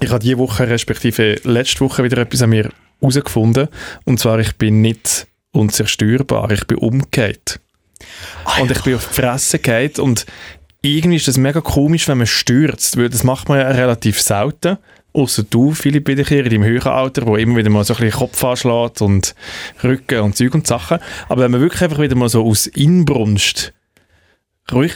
ich habe diese Woche, respektive letzte Woche wieder etwas an mir herausgefunden. Und zwar, ich bin nicht unzerstörbar, ich bin umgekehrt. Ah, und ich bin auf die Fresse gefallen und irgendwie ist das mega komisch, wenn man stürzt, weil das macht man ja relativ selten. Außer du, Philipp, bin ich hier in deinem höheren Alter, wo immer wieder mal so ein bisschen Kopf anschlägt und Rücken und Zeug und Sachen. Aber wenn man wirklich einfach wieder mal so aus Inbrunst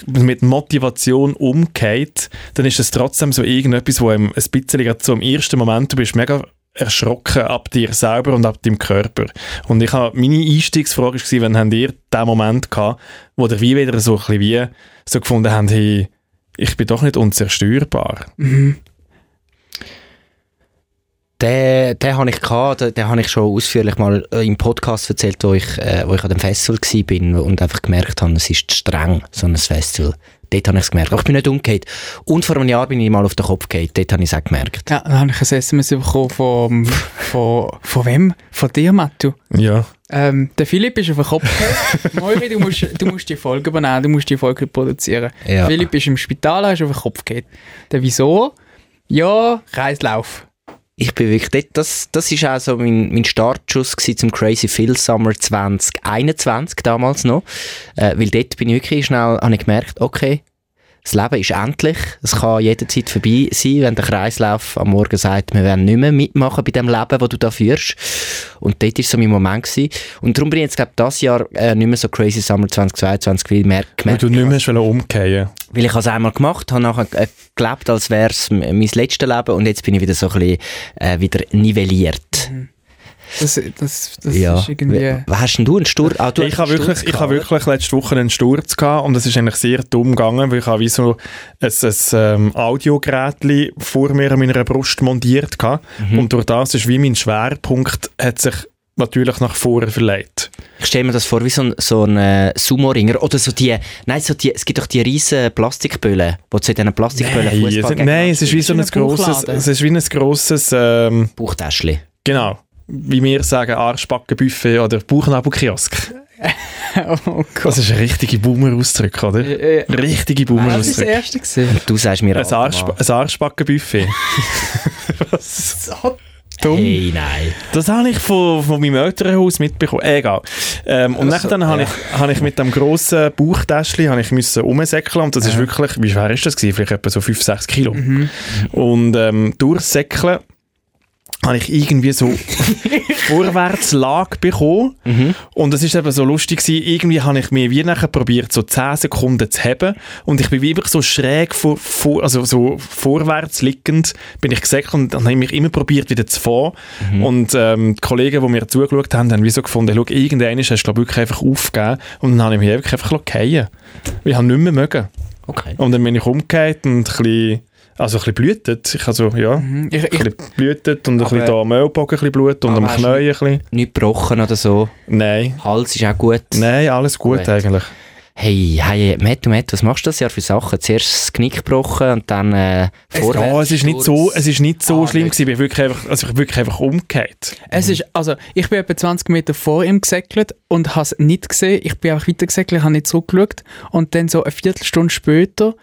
mit Motivation umgeht, dann ist das trotzdem so irgendetwas, wo einem ein bisschen im ersten Moment, du bist mega erschrocken ab dir selber und ab deinem Körper. Und ich habe, meine Einstiegsfrage war, wann habt ihr den Moment gehabt, wo ihr wie wieder so ein bisschen wie so gefunden habt, hey, ich bin doch nicht unzerstörbar. Mhm. Den, den habe ich gehabt, den, den habe ich schon ausführlich mal im Podcast erzählt, wo ich, äh, wo ich an dem Festival war und einfach gemerkt habe, es ist streng, so ein Festival. Dort habe ich es gemerkt. Aber ich bin nicht umgekehrt. Und vor einem Jahr bin ich mal auf den Kopf gefallen. Dort habe ich es auch gemerkt. Ja, dann habe ich ein SMS bekommen von, von, von wem? Von dir, Matthew? Ja. Ähm, der Philipp ist auf den Kopf. Moiri, du musst, du musst die Folge übernehmen, du musst die Folge produzieren. Ja. Philipp ist im Spital, ist auf den Kopf gefallen. Der wieso? Ja, Kreislauf ich bin wirklich, das, das ist auch so mein, mein Startschuss zum Crazy Phil Summer 2021 damals noch, äh, weil dort bin ich wirklich schnell, habe ich gemerkt, okay, das Leben ist endlich. Es kann jederzeit vorbei sein, wenn der Kreislauf am Morgen sagt, wir werden nicht mehr mitmachen bei dem Leben, das du da führst. Und dort war so mein Moment. Gewesen. Und darum bin ich jetzt, glaube ich, dieses Jahr äh, nicht mehr so Crazy Summer 2022, weil ich gemerkt Weil du nicht mehr hast umkehren Weil ich es einmal gemacht habe, nachher äh, gelebt, als wäre es mein letztes Leben und jetzt bin ich wieder so ein bisschen äh, wieder nivelliert. Mhm. Das, das, das ja. ist irgendwie... Hast denn du einen Sturz? Ah, ich habe wirklich, ich habe wirklich letzte Woche einen Sturz gehabt und das ist eigentlich sehr dumm gegangen, weil ich habe wie so ein, ein ähm, Audiogerät vor mir an meiner Brust montiert gehabt mhm. und durch das ist wie mein Schwerpunkt hat sich natürlich nach vorne verlegt. Ich stelle mir das vor wie so ein, so ein äh, Sumo-Ringer oder so die, nein, so die, es gibt doch die riesen Plastikböllen, wo du in diesen Plastikböllen Nein, es, nein es ist wie so ein grosses, es ist wie ein grosses ähm, Bauchtäschchen. Genau wie wir sagen, Arschbackenbuffet oder Bauchnabelkiosk. oh das ist ein richtiger Boomer-Ausdruck, oder? Äh, äh, richtige Boomer-Ausdruck. Das ist das erste gesehen. Du sagst mir ein, Arsch, ein Arschbackenbuffet. Was? So dumm. Hey, nein. Das habe ich von, von meinem Elternhaus mitbekommen. Egal. Ähm, und also, dann habe ja. ich, hab ich mit dem grossen Bauchtäschchen ich müssen umsäckeln und das ja. ist wirklich, wie schwer ist das gewesen? Vielleicht etwa so 5, 6 Kilo. Mhm. Und ähm, durchsäckeln habe ich irgendwie so Vorwärtslage bekommen. Mhm. Und es ist eben so lustig gewesen, irgendwie habe ich mir wie nachher probiert, so 10 Sekunden zu haben. Und ich bin wie wirklich so schräg, vor, vor, also so vorwärts liegend, bin ich gesäckelt und dann habe ich mich immer probiert, wieder zu fahren. Mhm. Und ähm, die Kollegen, die mir zugeschaut haben, haben wie so gefunden, schau, irgendwann hast du, glaube wirklich einfach aufgegeben. Und dann habe ich mich einfach fallen Ich habe nicht mehr mögen. Okay. Und dann bin ich umgekehrt und ein bisschen also ein bisschen blutet. Ich also, ja, mhm. ich, ich, ein bisschen blutet und ein bisschen da am Ellbogen ein bisschen Blut und am Knie ein bisschen. Nicht gebrochen oder so? Nein. Hals ist auch gut? Nein, alles gut, gut. eigentlich. Hey, hey, Matt, Matt, was machst du das Jahr für Sachen? Zuerst das Knick gebrochen und dann äh, vorwärts. Ja, es ist nicht so, es ist nicht so ah, schlimm gewesen. Ich bin wirklich einfach, also ich bin wirklich einfach umgekehrt. Es ist, also ich bin etwa 20 Meter vor ihm gesäckelt und habe es nicht gesehen. Ich bin einfach weiter gesäckelt, habe nicht zurückgeschaut und dann so eine Viertelstunde später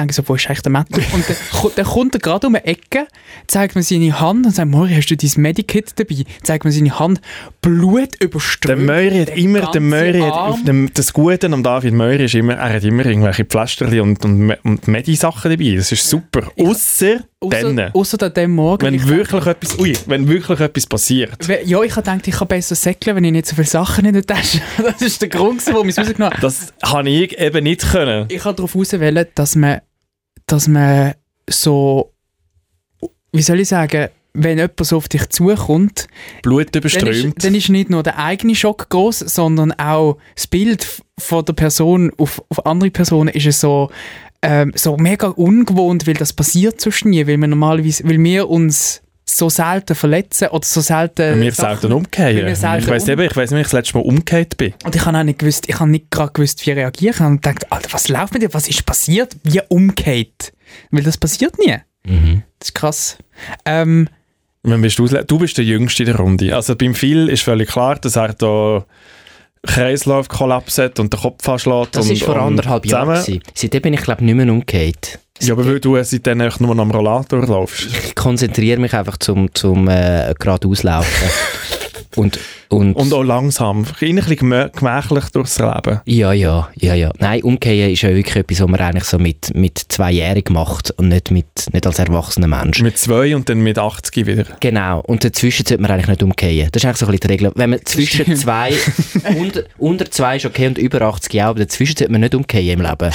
denke so, wo ist eigentlich der Matthew? Und dann, dann kommt er gerade um eine Ecke, zeigt mir seine Hand und sagt, Mori, hast du dein Medikit dabei? Zeigt mir seine Hand, Blut überströmt. Der Möri hat immer, der Möri hat, dem, das Gute am David Möri ist immer, er hat immer irgendwelche Pflasterchen und, und, und Medisachen dabei. Das ist super. Außer dann. Außer an dem Morgen. Wenn wirklich, etwas, ui, wenn wirklich etwas passiert. Ja, ich habe gedacht, ich kann besser säckeln, wenn ich nicht so viele Sachen in der Tasche habe. Das ist der Grund, warum ich es rausgenommen habe. Das habe ich eben nicht können. Ich habe darauf auswählen, dass man dass man so, wie soll ich sagen, wenn jemand so auf dich zukommt, Blut überströmt, dann ist, dann ist nicht nur der eigene Schock groß, sondern auch das Bild von der Person auf, auf andere Personen ist es so, ähm, so mega ungewohnt, weil das passiert sonst nie, weil wir normalerweise, weil wir uns so selten verletzen oder so selten... Wir selten umkehren. ich weiß eben, ich weiß nicht, ich das letzte Mal umgekehrt bin. Und ich habe auch nicht gewusst, ich habe nicht gerade gewusst, wie reagieren. Ich habe gedacht, Alter, was läuft mit dir? Was ist passiert? Wie umgekehrt? Weil das passiert nie. Mhm. Das ist krass. Ähm, bist du, du bist der Jüngste in der Runde. Also beim Phil ist völlig klar, dass er da Kreislaufkollaps hat und den Kopf anschlägt. Das war vor anderthalb Jahren. Seitdem bin ich, glaube ich, nicht mehr umgekehrt. Ja, aber weil du seitdem echt nur am Rollator laufst. Ich konzentriere mich einfach zum, zum äh, geradeaus laufen. und, und, Und auch langsam. Ein bisschen gemä- gemächlich durchs Leben. ja, ja, ja, ja. Nein, umkehren ist ja wirklich etwas, was man eigentlich so mit, mit Zweijährigen macht und nicht, mit, nicht als erwachsener Mensch. Mit zwei und dann mit 80 wieder. Genau, und dazwischen sollte man eigentlich nicht umkehren. Das ist eigentlich so ein bisschen die Regel. Wenn man zwischen zwei, unter, unter zwei ist okay und über 80 ja, aber dazwischen sollte man nicht umkehren im Leben.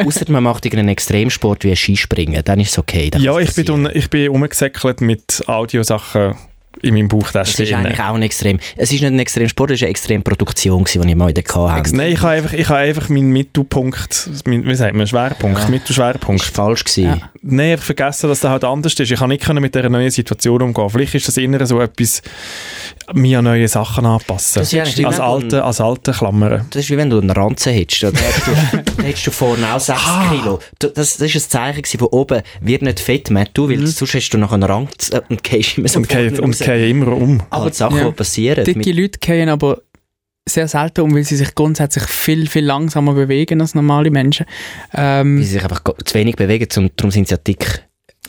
Außer man macht irgendeinen Extremsport wie Skispringen, dann ist es okay. Ja, ich bin, ich bin umgesäckelt mit Audiosachen in meinem Das Bauchtäschchen. ist eigentlich auch ein Extrem. Es ist nicht ein Extremsport, es ist eine Extremproduktion, gewesen, die ich mal in der hatte. Nein, ich habe einfach, ich habe einfach meinen Mittelpunkt, mein, wie sagt man, Schwerpunkt, Ja. Mittelschwerpunkt. Das war falsch. Gewesen. Ja. Nein, ich vergessen, dass das halt anders ist. Ich kann nicht mit dieser neuen Situation umgehen. Vielleicht ist das innere so etwas, mir an neue Sachen anpassen. Das ist als, alte, als alte Klammern. Das ist wie wenn du einen Ranzen hättest. Dann hättest du, dann hättest du vorne auch 6 Ah. Kilo. Das, das ist ein Zeichen von oben wird nicht fett, Matt, du, weil sonst hast du noch einen Ranzen und gehst immer so und gehen immer um. Aber die Sachen, Ja. die passieren. Dicke Leute gehen aber sehr selten um, weil sie sich grundsätzlich viel, viel langsamer bewegen als normale Menschen. weil Ähm, sie sich einfach zu wenig bewegen, zum, darum sind sie ja dick.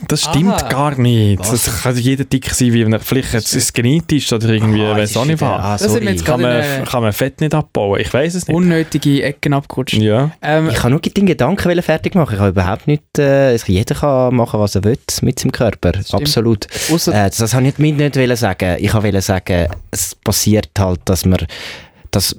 Das stimmt Aha. gar nicht. Was? Das kann jeder dick sein, wie wenn- vielleicht jetzt ist es genetisch oder irgendwie, Ah, weiß es auch nicht wieder- was. Ah, Das sind wir sorry. jetzt Kann man, kann man Fett nicht abbauen? Ich weiß es nicht. unnötige Ecken abgerutscht. Ja. Ähm, Ich kann nur den Gedanken fertig machen. Ich habe überhaupt nicht, äh, also jeder kann machen, was er will mit seinem Körper. stimmt. Absolut. Äh, das, das habe ich mit nicht wollen sagen. Ich wollte sagen, es passiert halt, dass man, dass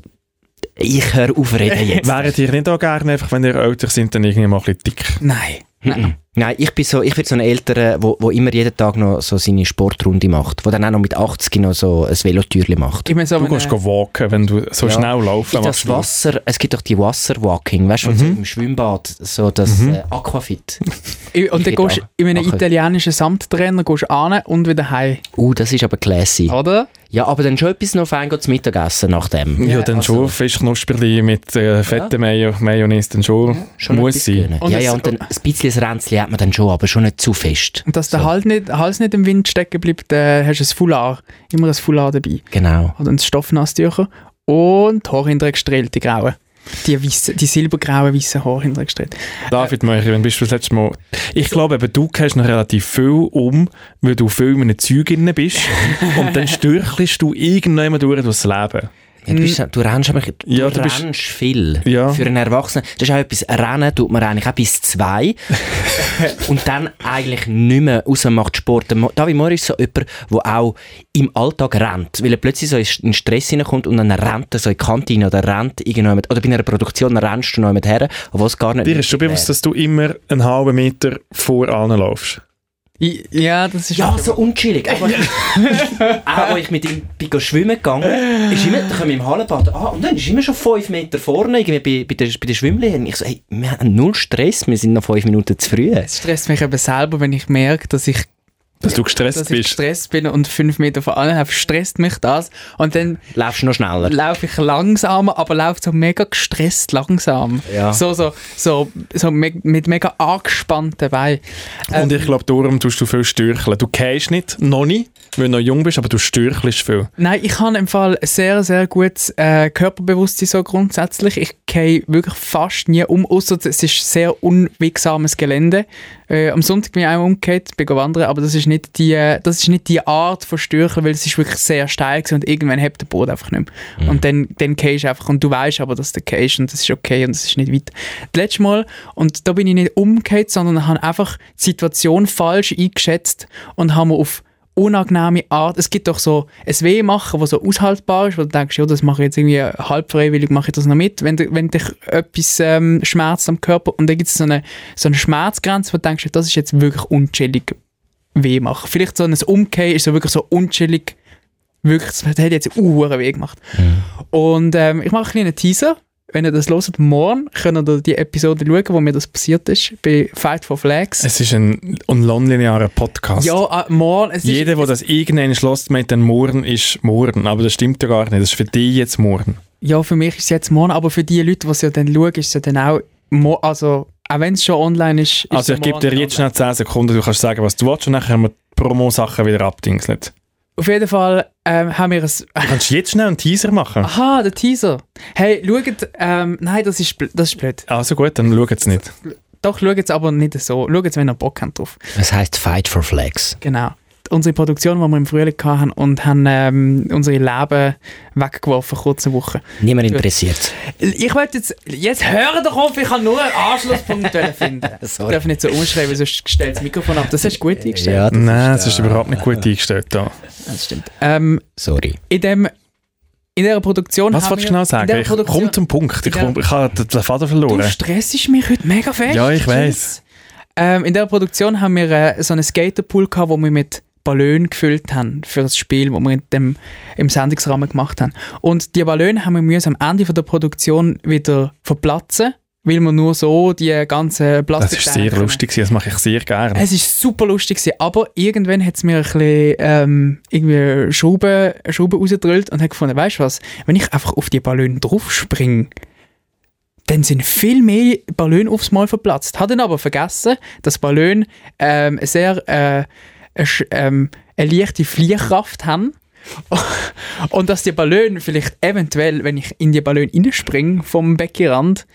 ich höre auf reden jetzt. Wäret ihr nicht auch gerne, einfach, wenn ihr älter sind, dann irgendwie mal ein bisschen dick? nein. Mhm. Nein, ich bin so, ich bin so ein Älterer, wo, wo immer jeden Tag noch so seine Sportrunde macht, wo dann auch noch mit 80 noch so ein Velotürli macht. Ich meine, so Du wenn, gehst äh, go walken, wenn du so Ja. schnell laufen In das machst. du. Wasser, es gibt doch die Wasserwalking, weißt du, Mhm. so im Schwimmbad, so das Mhm. äh, Aquafit. ich- und ich dann gehst du in einem italienischen Samttrainer gehst du an und wieder heim. Uh, das ist aber classy. Oder? Ja, aber dann schon etwas noch fein zu Mittagessen nach dem. Ja, dann also- schon Fischknusperli mit äh, fetten Mayo Mayonnaise, dann schon, Schon muss sein. Und ja, ja, und dann ein bisschen Ränzchen hat man dann schon, aber schon nicht zu fest. Und dass der So. Hals, nicht, Hals nicht im Wind stecken bleibt, äh, hast du ein Foulard. Immer ein Foulard dabei. Genau. Oder ein Stoffnasstücher. Und Haar hinterher gestrahlt, die grauen. Die, weissen, die silbergrauen, weißen Haare hinterher gestrahlt. David Meucher, wenn bist du das letzte Mal... Ich glaube eben, du gehst noch relativ viel um, weil du viel in einem Zeug drin bist und dann stürchelst du irgendwann durch durchs Leben. Ja, du, bist, du rennst aber du Ja, du bist- rennst viel. Ja. Für einen Erwachsenen. Das ist auch etwas, Rennen tut man eigentlich auch bis zwei. und dann eigentlich nicht mehr, man macht Sport. David Mohr ist so jemand, der auch im Alltag rennt. Weil er plötzlich so in Stress hineinkommt und dann rennt er so in die Kantine oder rennt irgendjemand, oder bei einer Produktion rennst du noch jemand her, obwohl es gar nicht Dir ist schon bewusst, dass du immer einen halben Meter vor allen laufst. Ja, das ist... Ja, so unchillig. Auch, auch als ich mit ihm bin schwimmen gegangen ist immer, da kommen wir im Hallenbad, ah, und dann ist immer schon fünf Meter vorne, irgendwie bei, bei der, bei der Schwimmlehrerin. Ich so, hey, wir haben null Stress, wir sind noch fünf Minuten zu früh. Es stresst mich eben selber, wenn ich merke, dass ich, Dass du gestresst dass ich bist. gestresst bin und fünf Meter vor allem habe, stresst mich das. Und dann Laufst du noch schneller? laufe ich langsamer, aber laufe so mega gestresst langsam. Ja. So, so, so, so me mit mega angespannten Beinen. Und ich glaube, darum tust du viel stürcheln. Du gehst nicht, noch nicht, weil du noch jung bist, aber du stürchelst viel. Nein, ich habe im Fall ein sehr, sehr gutes äh, Körperbewusstsein so grundsätzlich. Ich gehe wirklich fast nie um, außer es ist sehr unwegsames Gelände. Äh, am Sonntag bin ich einmal umgekehrt, bin wandern, aber das ist nicht die, äh, das ist nicht die Art von Stürchen, weil es ist wirklich sehr steil gewesen und irgendwann hebt der Boden einfach nicht mehr. Und dann, dann gehst du einfach und du weißt aber, dass du gehst und das ist okay und das ist nicht weit. Das letzte Mal, und da bin ich nicht umgekehrt, sondern habe einfach die Situation falsch eingeschätzt und habe mir auf unangenehme Art. Es gibt doch so ein Weh machen, was so aushaltbar ist, wo du denkst, ja, das mache ich jetzt irgendwie halb freiwillig, mache ich das noch mit, wenn, wenn dich etwas ähm, schmerzt am Körper. Und dann gibt es so eine, so eine Schmerzgrenze, wo du denkst, das ist jetzt wirklich unchillig weh machen. Vielleicht so ein Umkehren ist so wirklich so unchillig, wirklich, das hat jetzt einen weh gemacht. Und ähm, ich mache einen kleinen Teaser. Wenn ihr das hört, morgen könnt ihr die Episode schauen, wo mir das passiert ist, bei Fight for Flags. Es ist ein, ein nonlinearer Podcast. ja, äh, morgen. Ist- Jeder, der das irgendwann schloss, meint dann morgen ist morgen. Aber das stimmt ja gar nicht. Das ist für dich jetzt morgen. Ja, für mich ist es jetzt morgen, aber für die Leute, die es ja dann schauen, ist es ja dann auch, mo also auch wenn es schon online ist, ist Also ich gebe dir morgen jetzt schnell 10 Sekunden, du kannst sagen, was du willst und dann haben wir die Promo-Sachen wieder abdingselt. Auf jeden Fall ähm, haben wir ein... Du kannst jetzt schnell einen Teaser machen. Aha, der Teaser. Hey, schaut, ähm, nein, das ist, das ist blöd. Also gut, dann schau jetzt nicht. doch, schaut es aber nicht so. Schaut es, wenn ihr Bock habt drauf. Es heisst Fight for Flags. Genau. Unsere Produktion, die wir im Frühling hatten und haben ähm, unsere Leben weggeworfen, kurze Woche. Niemand interessiert. Ich wollte jetzt, jetzt hören doch auf, ich kann nur einen Anschlusspunkt finden. Ich Sorry. darf nicht so umschreiben, sonst stellt das Mikrofon ab. Das hast du gut eingestellt. Ja, das Nein, es äh, ist überhaupt nicht gut eingestellt da. Das stimmt. Ähm, Sorry. in dem in dieser Produktion Was wolltest du genau sagen? dieser Ich komme zum Punkt. Ich, komm, ich habe den Faden Du verloren. stressest mich heute mega fest. Ja, ich weiss. Ähm, in der Produktion haben wir äh, so einen Skaterpool gehabt, wo wir mit Ballon gefüllt haben für das Spiel, das wir in dem, im Sendungsrahmen gemacht haben. Und die Ballone haben wir müssen am Ende von der Produktion wieder verplatzen, weil wir nur so die ganzen Das Plastik ist sehr lustig, das mache ich sehr gerne. Es ist super lustig aber irgendwann hat es mir ein bisschen ähm, irgendwie Schrauben, Schrauben rausgedrückt und hat gefunden, weißt du was, wenn ich einfach auf die Ballone draufspringe, dann sind viel mehr Ballone aufs Mal verplatzt. Hat dann aber vergessen, dass Ballone ähm, sehr äh, eine, ähm, eine leichte Fliehkraft haben. Und dass die Ballone vielleicht eventuell, wenn ich in die Ballone reinspringe vom Beckenrand,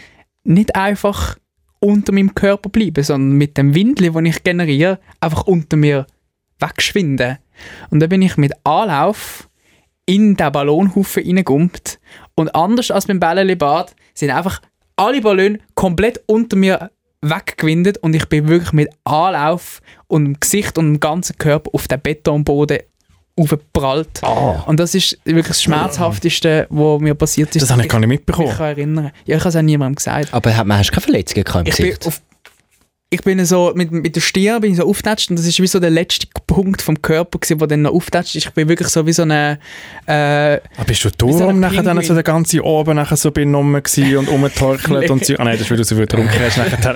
nicht einfach unter meinem Körper bleiben, sondern mit dem Windli, das ich generiere, einfach unter mir wegschwinden. Und dann bin ich mit Anlauf in den Ballonhaufen reingumpt und anders als beim Bällebad sind einfach alle Ballone komplett unter mir weggewindet und ich bin wirklich mit Anlauf und dem Gesicht und dem ganzen Körper auf den Betonboden aufgeprallt. Ah. Und das ist wirklich das Schmerzhafteste, was mir passiert ist. Das habe ich gar nicht mitbekommen. kann erinnern. Ja, ich habe es auch niemandem gesagt. Aber hat- hast du keine Verletzungen gehabt im Ich bin, Gesicht? auf, ich bin so, mit, mit der Stirn bin ich so aufgetatscht und das ist wie so der letzte Punkt vom Körper gewesen, der dann noch aufgetatscht ist. Ich bin wirklich so wie so eine, äh, Ah, bist du Wie so darum ein nachher dann so den ganzen Abend nachher so benommen gewesen und rumgetorkelt und so? Ah nein, das ist, weil du so viel getrunken hast nachher.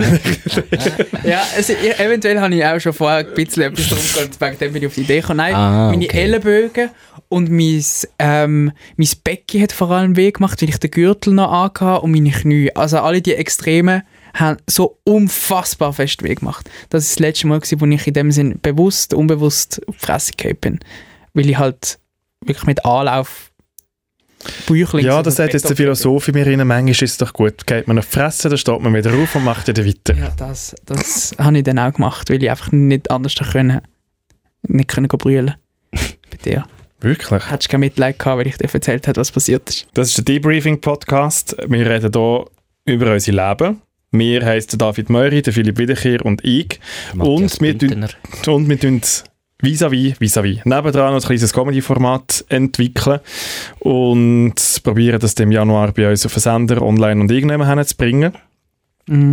ja, also, ich, eventuell habe ich auch schon vorher ein bisschen etwas gehabt, wegen dem bin ich auf die Idee gekommen. Nein, Ah, meine okay. Ellenbögen und mein, ähm, mein Becken hat vor allem weh gemacht, weil ich den Gürtel noch angehabt und meine Knie. Also alle die Extremen haben so unfassbar fest weh gemacht. Das ist das letzte Mal, gewesen, wo ich in dem Sinn bewusst, unbewusst auf die Fresse bin. Weil ich halt wirklich mit Anlauf Büchling ja, das sagt jetzt der Philosoph in mir rein. Manchmal ist es doch gut. Geht man auf die Fresse, dann steht man wieder auf und macht wieder weiter. Ja, das, das habe ich dann auch gemacht, weil ich einfach nicht anders können, nicht können brüllen bei dir. Wirklich. Hättest du kein Mitleid gehabt, weil ich dir erzählt habe, was passiert ist. Das ist der Debriefing-Podcast. Wir reden hier über unser Leben. Wir heißen David Meury, der Philipp Wiederkehr und ich. Matthias und wir tun-. Und wir tun vis-à-vis, vis-à-vis, nebendran noch ein kleines Comedy-Format entwickeln und probieren das im Januar bei uns auf den Sender online und irgendjemand zu bringen. Mhm.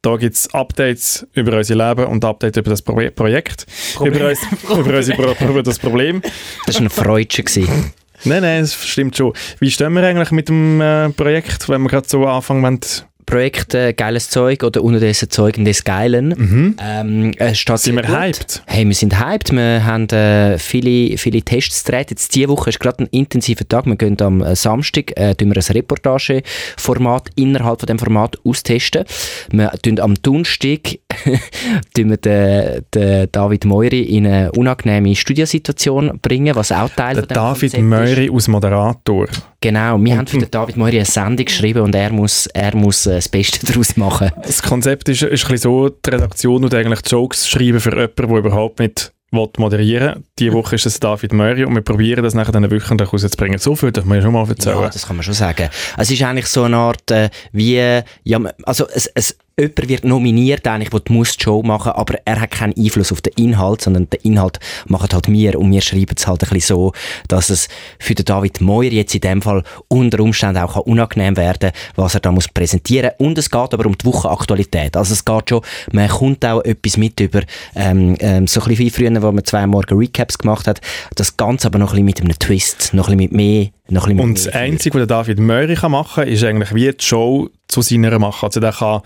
Da gibt es Updates über unser Leben und Updates über das Pro Projekt. Über, uns, über, unsere Pro über das Problem. Das war ein Freudchen. Nein, nein, das stimmt schon. Wie stehen wir eigentlich mit dem äh, Projekt, wenn wir gerade so anfangen wollen? Projekt äh, Geiles Zeug oder Unterdessen Zeugen des Geilen. Mhm. Ähm, es steht Sind wir gut. hyped? Hey, wir sind hyped. Wir haben äh, viele, viele Tests gedreht. Jetzt diese Woche ist gerade ein intensiver Tag. Wir gehen am äh, Samstag äh, tun wir ein Reportageformat innerhalb von dem Format austesten. Wir tun am Donnerstag tun wir den, den David Meury in eine unangenehme Studiosituation bringen, was auch Teil Der David. Meury aus Moderator. Genau, wir haben für den David Meury eine Sendung geschrieben und er muss, er muss äh, das Beste daraus machen. Das Konzept ist, ist ein so, die Redaktion und eigentlich Jokes schreiben für jemanden, der überhaupt nicht will moderieren will. Diese Woche ist es David Meury und wir probieren das nachher dann wöchentlich rauszubringen. So viel darf man ja schon mal erzählen. Ja, das kann man schon sagen. Es ist eigentlich so eine Art, äh, wie, ja, also es, es, jemand wird nominiert eigentlich, der die Show machen, aber er hat keinen Einfluss auf den Inhalt, sondern den Inhalt machen halt wir und wir schreiben es halt ein bisschen so, dass es für den David Moyer jetzt in dem Fall unter Umständen auch kann unangenehm werden was er da muss präsentieren und es geht aber um die Wochenaktualität. Also es geht schon, man kommt auch etwas mit über, ähm, ähm, so ein bisschen wie früher, wo man zwei Morgen Recaps gemacht hat, das Ganze aber noch ein bisschen mit einem Twist, noch ein bisschen mit mehr, noch ein Und das Einzige, was der David kann machen kann, ist eigentlich wie die Show zu seiner machen. Also der kann,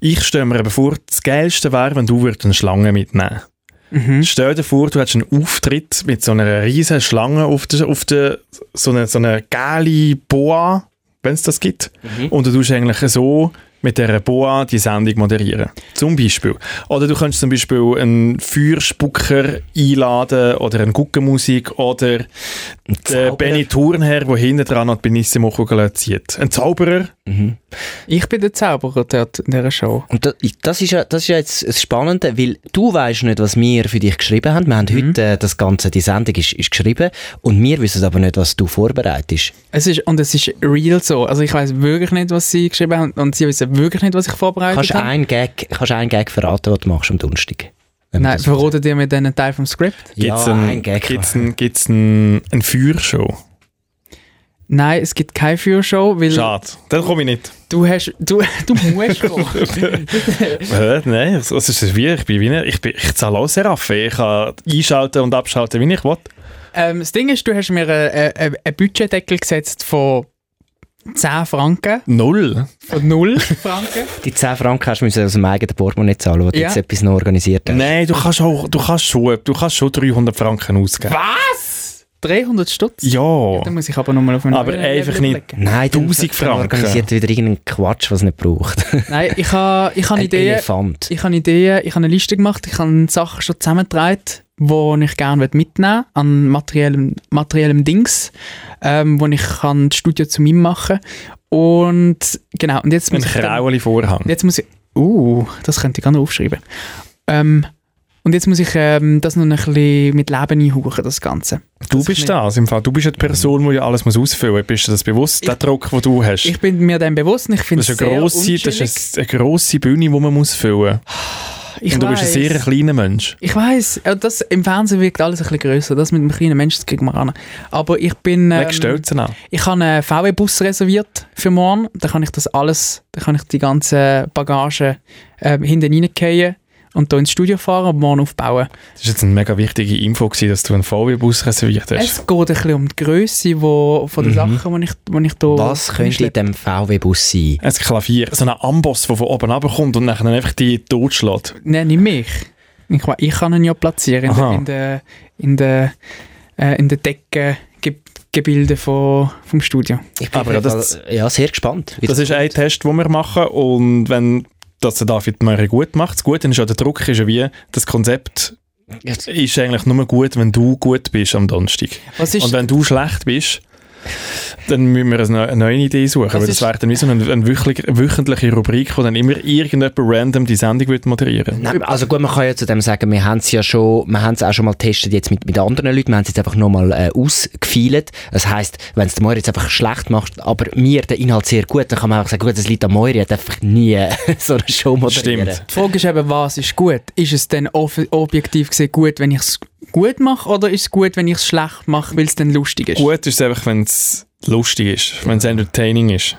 ich stelle mir eben vor, das Geilste wäre, wenn du würdest eine Schlange mitnehmen Mhm. Stell dir vor, du hättest einen Auftritt mit so einer riesen Schlange auf der, auf der so eine, so eine geile Boa, wenn es das gibt. Mhm. Und du tust eigentlich so mit dieser Boa die Sendung moderieren. Zum Beispiel. Oder du könntest zum Beispiel einen Feuerspucker einladen oder eine Guckenmusik oder den. Benny Thurnherr, der hinten dran noch die Benissimo-Kugel zieht. Ein Zauberer, Mhm. Ich bin der Zauberer dort in dieser Show. Und das, das, ist ja, das ist ja jetzt das Spannende, weil du weißt nicht, was wir für dich geschrieben haben. Wir haben Mhm. heute äh, das Ganze, die Sendung ist, ist geschrieben und wir wissen aber nicht, was du vorbereitest. Es ist, und es ist real so. Also ich weiß wirklich nicht, was sie geschrieben haben und sie wissen wirklich nicht, was ich vorbereitet Kannst du habe. einen Gag, kannst du einen Gag verraten, was du machst am Donnerstag? Nein, verrotet ihr mir dann einen Teil vom Skript? Ja, Gibt's ein ein, Gag. gibt's ein, gibt's ein, ein Feuershow? Nein, es gibt keine Führershow, weil Schade. Dann komme ich nicht. du hast, du, du musst kommen. Nein, es es ist wie, ich bin wie ich, bin, ich zahle auch Seraffe. Ich kann einschalten und abschalten, wie ich will. ähm, das Ding ist, du hast mir äh, äh, einen Budgetdeckel gesetzt von 10 Franken, Null. von 0 Franken. Die 10 Franken hast du müssen aus dem eigenen Portemonnaie zahlen, wo du Ja. jetzt etwas noch organisiert hast. Nein, du kannst, auch, du, kannst schon, du kannst schon 300 Franken ausgeben. Was? 300 Stutz? Ja. Dann muss ich aber nochmal auf einen Aber einfach Level nicht- überlegen. Nein, dann- 1000 dann Franken. organisiert wieder irgendeinen Quatsch, was es nicht braucht. Nein, ich habe ich ha Ein Ideen. Elefant. Ich habe Ideen, ich habe eine Liste gemacht, ich habe Sachen schon zusammengetragen, die ich gerne mitnehmen möchte, an materiellem, materiellem Dings, ähm, wo ich kann das Studio zu mir machen Und genau, und jetzt Ein muss ich grauli Vorhang. Jetzt muss ich. Uh, das könnte ich noch aufschreiben. Ähm, und jetzt muss ich ähm, das noch ein bisschen mit Leben einhauchen, das Ganze. Du ich bist das im Fall. Du bist die Person, die ja alles muss ausfüllen muss. Bist du das bewusst, der Druck, den du hast? Ich bin mir dem bewusst ich finde das es ist, eine sehr grosse, das ist eine grosse Bühne, die man muss füllen muss. Ich Und du bist ein weiss. sehr kleiner Mensch. Ich weiß, das im Fernsehen wirkt alles ein bisschen grösser. Das mit dem kleinen Menschen, das kriegen wir an. Aber ich bin. Ähm, ich habe einen VW-Bus reserviert für morgen. Da kann ich das alles, da kann ich die ganze Bagage äh, hinten reingehen und hier ins Studio fahren und morgen aufbauen. Das war jetzt eine mega wichtige Info, gewesen, dass du einen VW-Bus reserviert hast. Es geht ein bisschen um die Grösse wo, von den Mhm. Sachen, die ich, wo ich hier Was könnte in dem VW-Bus sein? Ein Klavier, so ein Amboss, der von oben runterkommt und dann einfach die totschlägt. Nein, nicht mich. Ich, ich kann ihn ja platzieren in Aha. der, in der, in der, äh, in der Decke. Gebilde von, vom Studio. Ich bin Aber jeden das- ja, sehr gespannt. wie Das ist ein Test, den wir machen und wenn das der David Meurer gut macht, das Gute ist ja, der Druck ist ja wie, das Konzept Jetzt- ist eigentlich nur gut, wenn du gut bist am Donnerstag. Was ist, Und wenn du schlecht bist, dann müssen wir eine neue- Idee suchen. Das weil das wäre dann wie so eine, eine wöchentliche, Rubrik, wo dann immer irgendjemand random die Sendung wird moderieren Nein, also gut, man kann ja zu dem sagen, wir haben es ja schon, wir haben es auch schon mal getestet jetzt mit, mit anderen Leuten, wir haben es jetzt einfach nochmal äh, ausgefeilt. Das heisst, wenn es der Moira jetzt einfach schlecht macht, aber mir den Inhalt sehr gut, dann kann man einfach sagen, gut, das liegt an Moira, hat einfach nie so eine Show moderieren. Stimmt. die Frage ist eben, was ist gut? Ist es denn off- objektiv gesehen gut, wenn ich es gut mache, oder ist es gut, wenn ich es schlecht mache, weil es dann lustig ist? Gut ist es einfach, wenn es lustig ist, wenn es entertaining ist.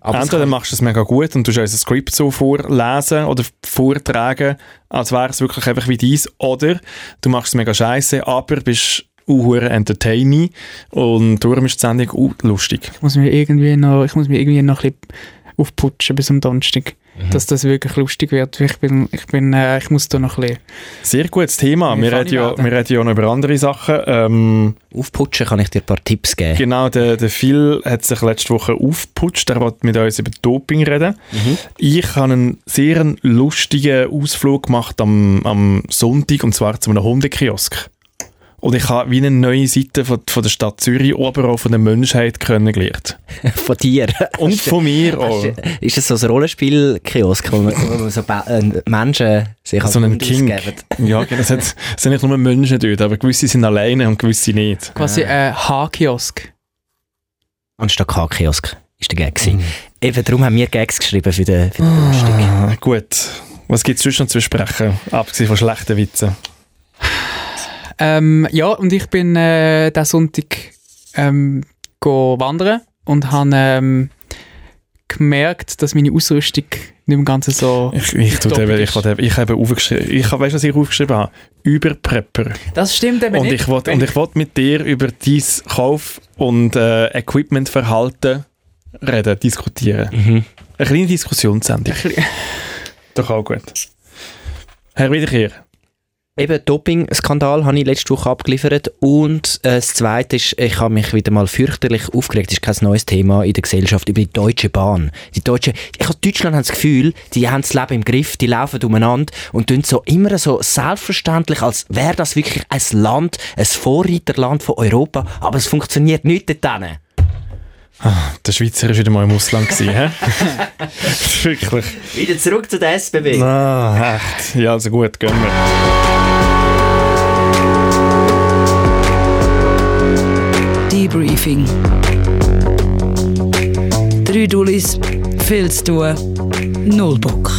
Aber es Entweder machst du es mega gut und du unser Skript so vorlesen oder vortragen, als wäre es wirklich einfach wie dies, oder du machst es mega scheiße, aber bist uhure entertaining und darum ist die Sendung uh, lustig. Ich muss mir irgendwie noch, ich muss mir irgendwie noch ein bisschen aufputschen bis am Donnerstag, dass das wirklich lustig wird. Ich bin, ich bin, äh, ich muss da noch ein bisschen... Sehr gutes Thema. Wir reden, ja, wir reden ja noch über andere Sachen. Ähm, Aufputschen kann ich dir ein paar Tipps geben. genau, der, der Phil hat sich letzte Woche aufgeputscht. Er wollte mit uns über Doping reden. Mhm. Ich habe einen sehr lustigen Ausflug gemacht am, am Sonntag, und zwar zu einem Hundekiosk. Und ich habe wie eine neue Seite von, von der Stadt Zürich, aber auch von der Menschheit kennengelernt. Von dir. Und von mir auch. Ist es so ein Rollenspiel-Kiosk, wo man, wo man so äh, Menschen sich So einen King. Ja, genau, es, hat, es sind nicht nur Menschen dort, aber gewisse sind alleine und gewisse nicht. Quasi ein H-Kiosk. Anstatt K-Kiosk ist der Gag gewesen. Eben, darum haben wir Gags geschrieben für den, für den. Ah, gut. Was gibt es sonst noch zu besprechen, abgesehen von schlechten Witzen? Ähm, ja, und ich bin äh, diesen Sonntag ähm, go wandern und habe ähm, gemerkt, dass meine Ausrüstung nicht im Ganzen so... Ich, ich, tu Topic eben, ich, eben- ich habe aufgeschrieben, ich habe, weißt du, was ich aufgeschrieben habe? Überprepper. Das stimmt eben Und nicht. ich wollte und ich wollt mit dir über dein Kauf- und äh, Equipmentverhalten reden, diskutieren. Mhm. Eine kleine Diskussionssendung. Doch auch gut. Herr Wiederkehr, Eben, Doping-Skandal habe ich letzte Woche abgeliefert. Und äh, das Zweite ist, ich habe mich wieder mal fürchterlich aufgeregt. Das ist kein neues Thema in der Gesellschaft über die Deutsche Bahn. Die Deutsche, ich habe Deutschland hat das Gefühl, die haben das Leben im Griff, die laufen umeinander und tun so immer so selbstverständlich, als wäre das wirklich ein Land, ein Vorreiterland von Europa. Aber es funktioniert nicht dort hinten. Ah, der Schweizer war wieder mal im Ausland. gewesen, hä? Wirklich. Wieder zurück zu der SBB. Ah, echt. Ja, also gut, gehen wir. Debriefing. Drei Dullis, viel zu tun, null Bock.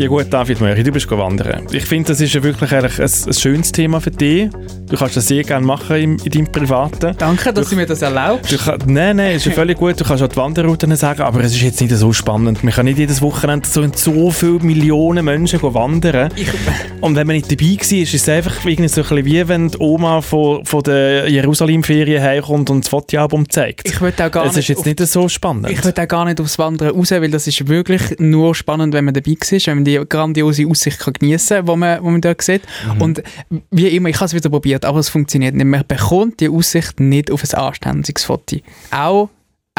Ja gut, David Möri, du bist wandern. Ich finde, das ist ja wirklich eigentlich ein, ein schönes Thema für dich. Du kannst das sehr gerne machen im, in deinem Privaten. Danke, dass du mir das erlaubst. Du nein, nein, ist ja völlig gut. Du kannst auch die Wanderrouten sagen, aber es ist jetzt nicht so spannend. Man kann nicht jedes Wochenende so, so viele Millionen Menschen wandern. Und wenn man nicht dabei war, ist es einfach irgendwie so ein bisschen wie wenn die Oma von, von der Jerusalem-Ferien herkommt und das Fotoalbum zeigt. Ich würde auch gar es ist nicht jetzt nicht so spannend. Ich würde auch gar nicht aufs Wandern raus, weil das ist wirklich nur spannend, wenn man dabei ist, wenn man die grandiose Aussicht kann geniessen kann, die man, wo man dort sieht. Und wie immer, ich habe es wieder probiert, aber es funktioniert nicht. Man bekommt die Aussicht nicht auf ein anständiges Foto. Auch,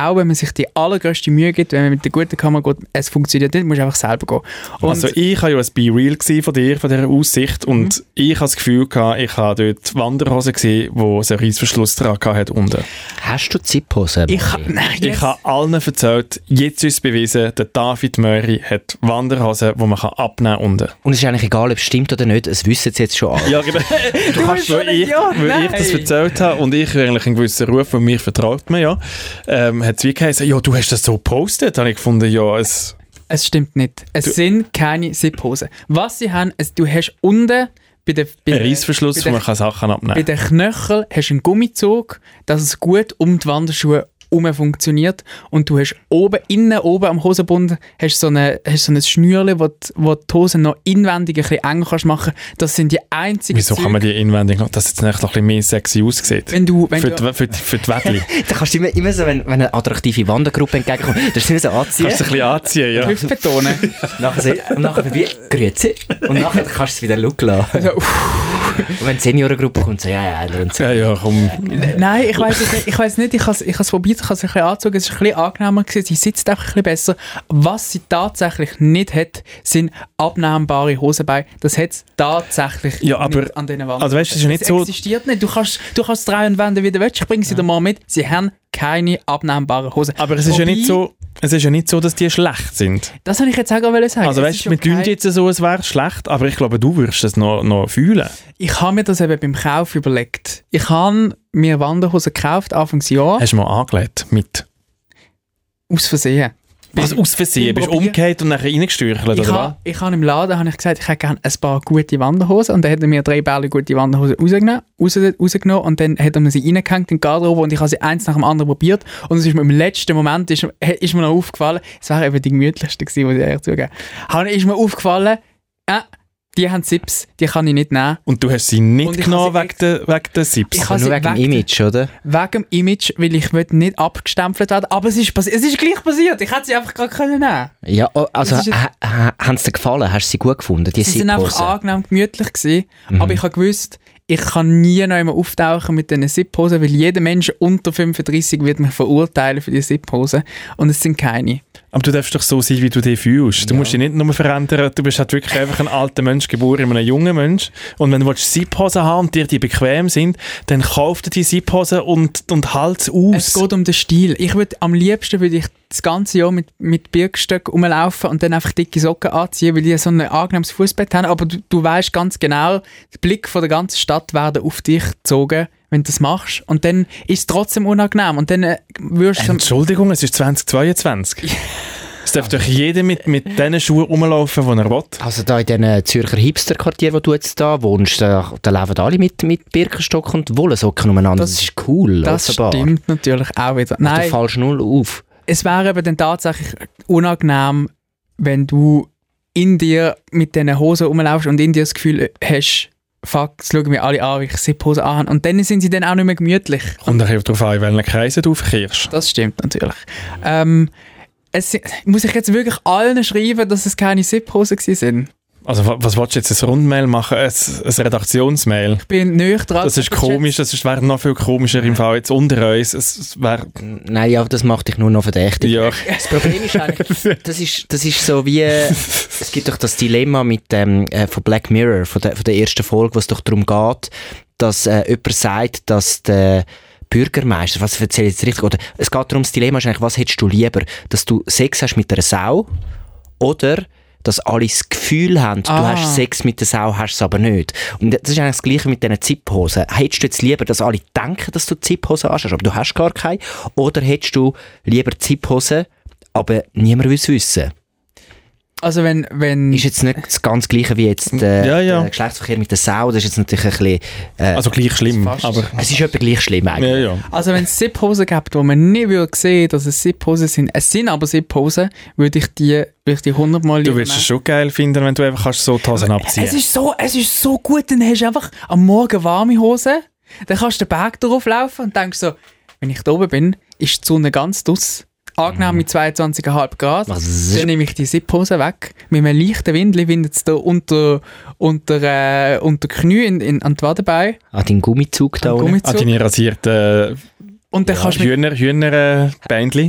auch wenn man sich die allergrößte Mühe gibt, wenn man mit der guten Kamera geht, es funktioniert nicht, musst du einfach selber gehen. Und also ich habe ja ein Be Real gesehen von dir, von dieser Aussicht und Mhm. ich habe das Gefühl gehabt, ich habe dort Wanderhosen gesehen, wo so einen Reissverschluss dran hat unten. Hast du Zipphose? ich, ha- nein, Ich habe allen erzählt, jetzt ist es bewiesen, der David Möri hat Wanderhosen, die man kann abnehmen kann unten. Und es ist eigentlich egal, ob es stimmt oder nicht, es wissen es jetzt schon alle. Ja, genau. Du Weil bist so ein ich, Idiot, weil ich das erzählt habe und ich eigentlich einen gewissen Ruf von mir vertraut mir ja, ähm, hat es wie geheißen, ja, du hast das so gepostet. Da habe ich gefunden, ja, es... Es stimmt nicht. Es sind keine Sipphosen. Was sie haben, es, du hast unten bei der, bei Ein Reissverschluss, bei wo der- man Sachen bei abnehmen kann. den Knöcheln hast du einen Gummizug, dass es gut um die Wanderschuhe herum funktioniert und du hast oben, innen oben am Hosenbund hast so eine, hast so ein Schnürchen, wo, die- wo die Hose noch inwendig ein bisschen enger kannst machen. Das sind die einzigen Wieso kann Züge, man die inwendig noch, dass es jetzt noch ein bisschen mehr sexy aussieht? wenn du, wenn für, du, die, für, die, für die Wädli. Da kannst du immer, immer so, wenn, wenn eine attraktive Wandergruppe entgegenkommt, das sind immer so anziehen. Kannst du ein bisschen anziehen, ja. Hüfte betonen. nachher, nachher vorbei, grüezi. Und nachher kannst du es wieder schauen lassen. Also. Und wenn die Seniorengruppe kommt, so, ja, ja, und so. Ja, ja, komm. Nein, ich weiß nicht, ich weiß nicht, ich habe es ich has probiert, ich habe es ein bisschen angezogen, es ist ein bisschen angenehmer gewesen, sie sitzt einfach ein bisschen besser. Was sie tatsächlich nicht hat, sind abnehmbare Hosenbeine. Das hat es tatsächlich Ja, aber- nicht an diesen Wanden. also weißt du, es ist ja nicht Es so- existiert nicht. Du kannst, du kannst drehen und wenden, wie du willst. Ich bringe sie dir mal mit. Sie haben keine abnehmbaren Hosen. Aber es ist ja nicht Wobei- so, es ist ja nicht so, dass die schlecht sind. Das wollte ich jetzt auch gerade sagen. Also Es weißt du, wir okay. tun jetzt so, es wäre schlecht, aber ich glaube, du würdest es noch, noch fühlen. Ich habe mir das eben beim Kauf überlegt. Ich habe mir Wanderhosen gekauft, Anfangsjahr, Hast du mal angelegt mit... aus Versehen. Also aus Versehen, bist umgekehrt und nachher reingestürchelt, Ich oder was? habe ich ha im Laden hab ich gesagt, ich hätte gerne ein paar gute Wanderhosen und dann hat er mir drei Bälle gute Wanderhosen rausgenommen, raus, rausgenommen und dann hat er mir sie reingehängt in die Garderobe und ich habe sie eins nach dem anderen probiert und es ist mir im letzten Moment ist, ist mir noch aufgefallen, es war eben die gemütlichste gewesen, muss ich ehrlich zugeben, Habe- ist mir aufgefallen, äh, die haben Sips, die kann ich nicht nehmen. Und du hast sie nicht genommen habe wegen der, wegen der Sips. Ich nur sie wegen dem Image, oder? Wegen dem Image, weil ich will nicht abgestempelt werden, aber es ist, passi- es ist gleich passiert, ich hätte sie einfach gerade können nehmen Ja, oh, also haben sie dir gefallen? Hast du sie gut gefunden, die Sie sind einfach angenehm gemütlich gewesen, Mhm. aber ich habe gewusst, ich kann nie noch einmal auftauchen mit diesen Sipphosen, weil jeder Mensch unter 35 wird mich verurteilen für die Sipphosen und es sind keine. Aber du darfst doch so sein, wie du dich fühlst. Du Ja. musst dich nicht nur verändern, du bist halt wirklich einfach ein alter Mensch, geboren in einem jungen Mensch. Und wenn du Sipphosen haben und dir die bequem sind, dann kauf dir die Sipphosen und, und halt Es aus. geht um den Stil. Ich würde am liebsten würde ich das ganze Jahr mit, mit Birkstöcken rumlaufen und dann einfach dicke Socken anziehen, weil die so ein angenehmes Fußbett haben. Aber du, du weißt ganz genau, der Blick von der ganzen Stadt werden auf dich gezogen, wenn du das machst. Und dann ist es trotzdem unangenehm. Und dann äh, wirst du... Entschuldigung, es ist 2022. Es darf doch jeder mit, mit den Schuhen rumlaufen, die er will. Also da in diesen Zürcher Hipster-Quartier, wo du jetzt da wohnst, da, da leben alle mit, mit Birkenstock und Wollensocken umeinander. Das, Das- ist cool, Das offenbar. stimmt natürlich auch wieder. Du Nein, fallst null auf. es wäre eben dann tatsächlich unangenehm, wenn du in dir mit diesen Hosen rumlaufst und in dir das Gefühl hast, fuck, jetzt schauen wir alle an, wie ich Sipphosen an Und dann sind sie dann auch nicht mehr gemütlich. Kommt bisschen darauf an, in welchen Kreisen du verkehrst. Das stimmt natürlich. Ähm, es, muss ich jetzt wirklich allen schreiben, dass es keine Sipphosen gewesen sind? Also wa- was willst du jetzt, ein Rundmail machen, ein, ein Redaktionsmail? Ich bin nicht dran. Das ist komisch, das ist- wäre noch viel komischer im Fall jetzt unter uns. Es, es wäre, Nein, ja, das macht dich nur noch verdächtig. ja, Das Problem ist eigentlich, das ist, das ist so wie, es gibt doch das Dilemma mit, ähm, äh, von Black Mirror, von der, von der ersten Folge, wo es doch darum geht, dass äh, jemand sagt, dass der Bürgermeister, was erzähle ich jetzt richtig? Oder es geht darum, das Dilemma ist eigentlich, was hättest du lieber? Dass du Sex hast mit einer Sau oder dass alle das Gefühl haben, du Ah. hast Sex mit der Sau, hast es aber nicht. Und das ist eigentlich das Gleiche mit diesen Ziphosen. Hättest du jetzt lieber, dass alle denken, dass du Ziphosen hast, aber du hast gar keine? Oder hättest du lieber Ziphosen, aber niemand will es wissen? Also wenn, wenn Ist jetzt nicht das ganz Gleiche wie jetzt äh, Ja, ja. der Geschlechtsverkehr mit der Sau. Das ist jetzt natürlich ein bisschen... Äh, Also gleich schlimm, Fast. aber... es ist etwa gleich schlimm eigentlich. Ja, ja. Also wenn es Zip-Hosen gibt, wo man nicht würde sehen, dass es Zip-Hosen sind, es sind aber Zip-Hosen, würde ich die, würde ich die hundertmal Du lieber würdest es schon geil finden, wenn du einfach kannst so die Hosen abziehen Es ist so, es ist so gut, dann hast du einfach am Morgen warme Hosen, dann kannst du den Berg drauf laufen und denkst so, wenn ich da oben bin, ist die Sonne ganz dus. Angenehm mit 22,5 Grad. Zzz. Dann nehme ich die Zip-Hose weg. Mit einem leichten Wind windet es da unter, unter, äh, unter Knie in, in, an die Wadenbeine. An deinen Gummizug da Am unten. Ah, deine rasierten Und dann ja, kannst Hühner, Hühner äh,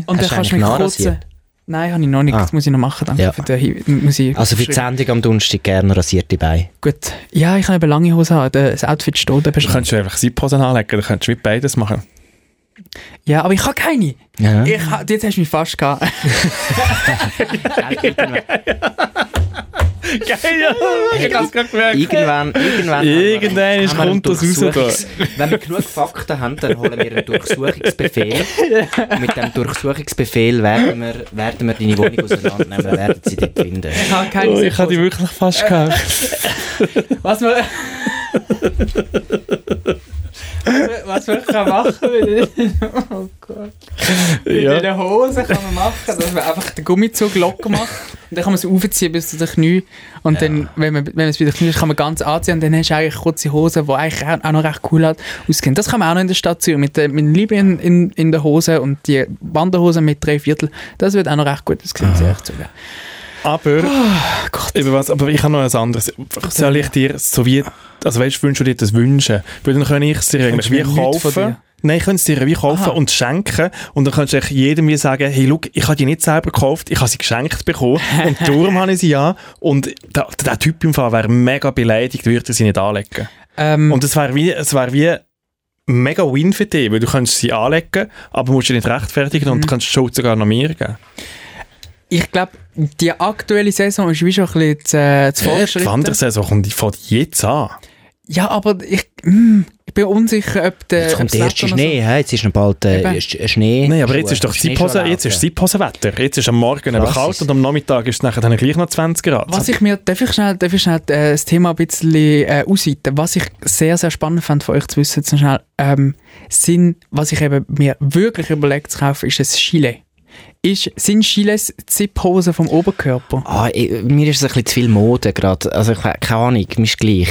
und dann kannst du eigentlich kurzen... Nein, habe ich noch nicht. Ah. Das muss ich noch machen. Danke Ja. für den muss ich Also für die Sendung am Donnerstag gerne rasierte Beine. Gut. Ja, ich kann eben lange Hose haben. Das Outfit steht eben Du könntest einfach Ziphosen anlegen, dann könntest du beides machen. Ja, aber ich habe keine. Ja. Ich ha, jetzt hast du mich fast gehabt. Geil, ja! Ich hab's gerade gemerkt. Irgendwann, irgendwann Irgendwann ist- haben wir kommt das raus Wenn wir genug Fakten haben, dann holen wir einen Durchsuchungsbefehl. Und mit dem Durchsuchungsbefehl werden wir, werden wir deine Wohnung auseinandernehmen, wir werden sie dort finden. Ich habe keine Oh, ich habe die wirklich fast gehabt. Was wir... Was wir können machen mit oh Gott. Mit Ja. den Hosen kann man machen, dass man einfach den Gummizug locker macht und dann kann man es aufziehen bis zu den Knie und dann, wenn man, wenn man es wieder Knie ist, kann man ganz anziehen und dann hast du eigentlich kurze Hosen, die eigentlich auch noch recht cool hat, ausgehen. Das kann man auch noch in der Stadt Zürich mit, mit Liebe in, in, in der Hose und die Wanderhosen mit drei Viertel, das wird auch noch recht gut ich ehrlich zugeben. Aber, Gott. über was, aber ich habe noch ein anderes. Soll ich dir so wie, also weißt du, wünschst du dir das wünschen? Weil dann kann ich es dir eigentlich wie kaufen. Nein, ich könnte es dir wie kaufen Aha. und schenken und dann kannst du jedem wie sagen, hey, schau, ich habe die nicht selber gekauft, ich habe sie geschenkt bekommen und darum habe ich sie ja und der, der Typ im Fall wäre mega beleidigt, würde sie nicht anlegen. Ähm, Und es wäre wie, es wäre wie mega Win für dich, weil du kannst sie anlegen, aber musst dich nicht rechtfertigen Mhm. und kannst die Schuld sogar noch mir geben. Ich glaube, die aktuelle Saison ist wie schon ein bisschen zu, äh, zu Die. Wandersaison kommt von jetzt an. Ja, aber ich, mm, ich bin unsicher, ob der. Jetzt kommt der erste Schnee, hä? jetzt ist noch bald äh, Schnee. Nein, aber jetzt ist doch Schneeschuhe Zipphose, jetzt ist. Jetzt ist am Morgen eben kalt und am Nachmittag ist es nachher dann gleich noch 20 Grad. Was ich mir, darf ich schnell, darf ich schnell äh, das Thema ein bisschen äh, ausweiten? Was ich sehr, sehr spannend fand von euch zu wissen, jetzt schnell, ähm, sind, was ich eben mir wirklich überlegt zu kaufen, ist ein Chile. Ist, sind Chiles Zip-Hosen vom Oberkörper? Ah, ich, mir ist es ein bisschen zu viel Mode gerade. Also, ich, keine Ahnung, mir ist gleich.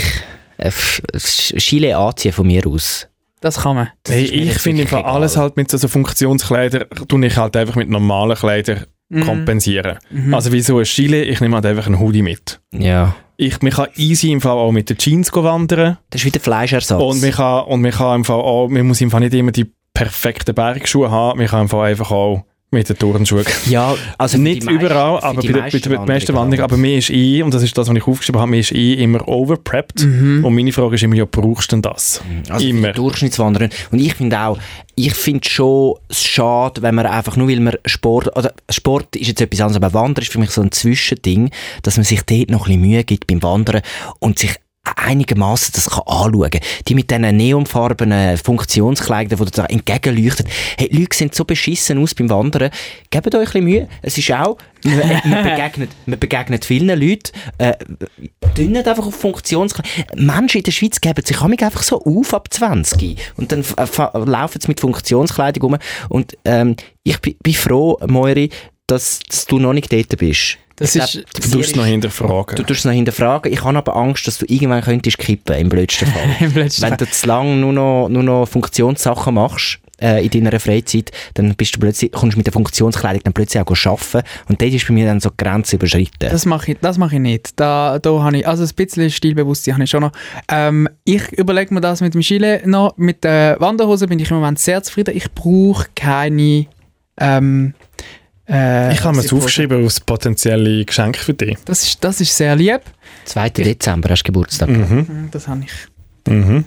Äh, Chile anziehen von mir aus. Das kann man. Das Hey, ich finde einfach alles egal. halt mit so, so Funktionskleidern, tue ich halt einfach mit normalen Kleidern Mhm. kompensieren. Mhm. Also wie so ein Chile, ich nehme halt einfach einen Hoodie mit. Ja. Ich, man kann easy im Fall auch mit den Jeans go wandern Das ist wieder Fleischersatz. und man kann, und man kann im Fall auch, man muss im Fall nicht immer die perfekten Bergschuhe haben, man kann im Fall einfach auch mit den Turnschuhen. ja, also nicht meisten- überall, aber bei der meisten Wanderung. Aber Wanderungen mir ist eh, und das ist das, was ich aufgeschrieben habe, mir ist eh immer overprepped. Mhm. Und meine Frage ist immer, ja, brauchst du denn das? Also Immer. Durchschnittswanderer. Und ich finde auch, ich finde schon es schade, wenn man einfach nur, weil man Sport, oder Sport ist jetzt etwas anderes, aber Wandern ist für mich so ein Zwischending, dass man sich dort noch ein bisschen Mühe gibt beim Wandern und sich einigermaßen das kann anschauen. Die mit diesen neonfarbenen Funktionskleidern, die da entgegenleuchten. Hey, die Leute sehen so beschissen aus beim Wandern. Gebt euch ein bisschen Mühe. Es ist auch, man, man, begegnet, man begegnet vielen Leuten, äh, dünnen einfach auf Funktionskleidung. Menschen in der Schweiz geben sich einfach so auf ab 20 und dann laufen sie mit Funktionskleidung rum und ähm, ich bin, bin froh, Moiri, dass, dass du noch nicht dort bist. Das Ich ist- glaub, Du tust es noch hinterfragen. Du tust es noch hinterfragen. Ich habe aber Angst, dass du irgendwann könntest kippen, im blödsten Fall. Im letzten Wenn du zu lange nur noch, nur noch Funktionssachen machst, äh, in deiner Freizeit, dann bist du plötzlich, kommst du mit der Funktionskleidung dann plötzlich auch arbeiten und dort ist bei mir dann so die Grenze überschritten. Das mache ich, das mache ich nicht. Da, da habe ich, also ein bisschen Stilbewusstsein habe ich schon noch. Ähm, ich überlege mir das mit dem Chile noch. Mit der Wanderhose bin ich im Moment sehr zufrieden. Ich brauche keine. Ähm, äh, ich habe mir es aufgeschrieben als potenzielle Geschenk für dich. Das ist, das ist sehr lieb. 2. Dezember hast du Geburtstag. Mhm. Mhm, Das habe ich. Mhm.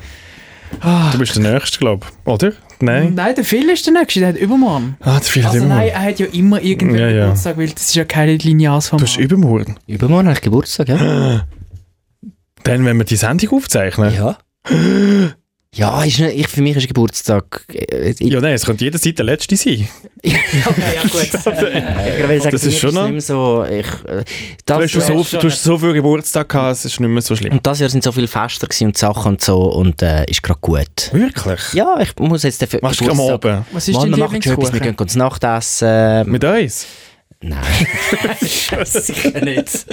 Du bist der Nächste, glaube ich. Oder? Nein? Nein, der Phil ist der Nächste, der hat übermorgen. Ah, der Phil hat Also immer. nein, er hat ja immer irgendeinen Ja, ja. Geburtstag, weil das ist ja kein lineares Du hast Format. übermorgen. Übermorgen habe ich Geburtstag, ja? Dann, wenn wir die Sendung aufzeichnen. Ja. Ja, ist nicht, ich, für mich ist Geburtstag. Äh, ich, Ja, nein, es könnte jederzeit der Letzte sein. ja, ja, gut. ich will sagen, Das ist schon noch- nicht mehr so. Ich, äh, Du das hast, schon so, schon- du hast so viel Geburtstag gehabt, es ist nicht mehr so schlimm. und das Jahr sind so viele Fester und Sachen und so und äh, ist gerade gut. Wirklich? Ja, ich muss jetzt dafür. Machst du am Abend? Was ist Mann, dein wir machen schon etwas, wir gehen uns Nachtessen. Mit uns? Nein. Sicher nicht.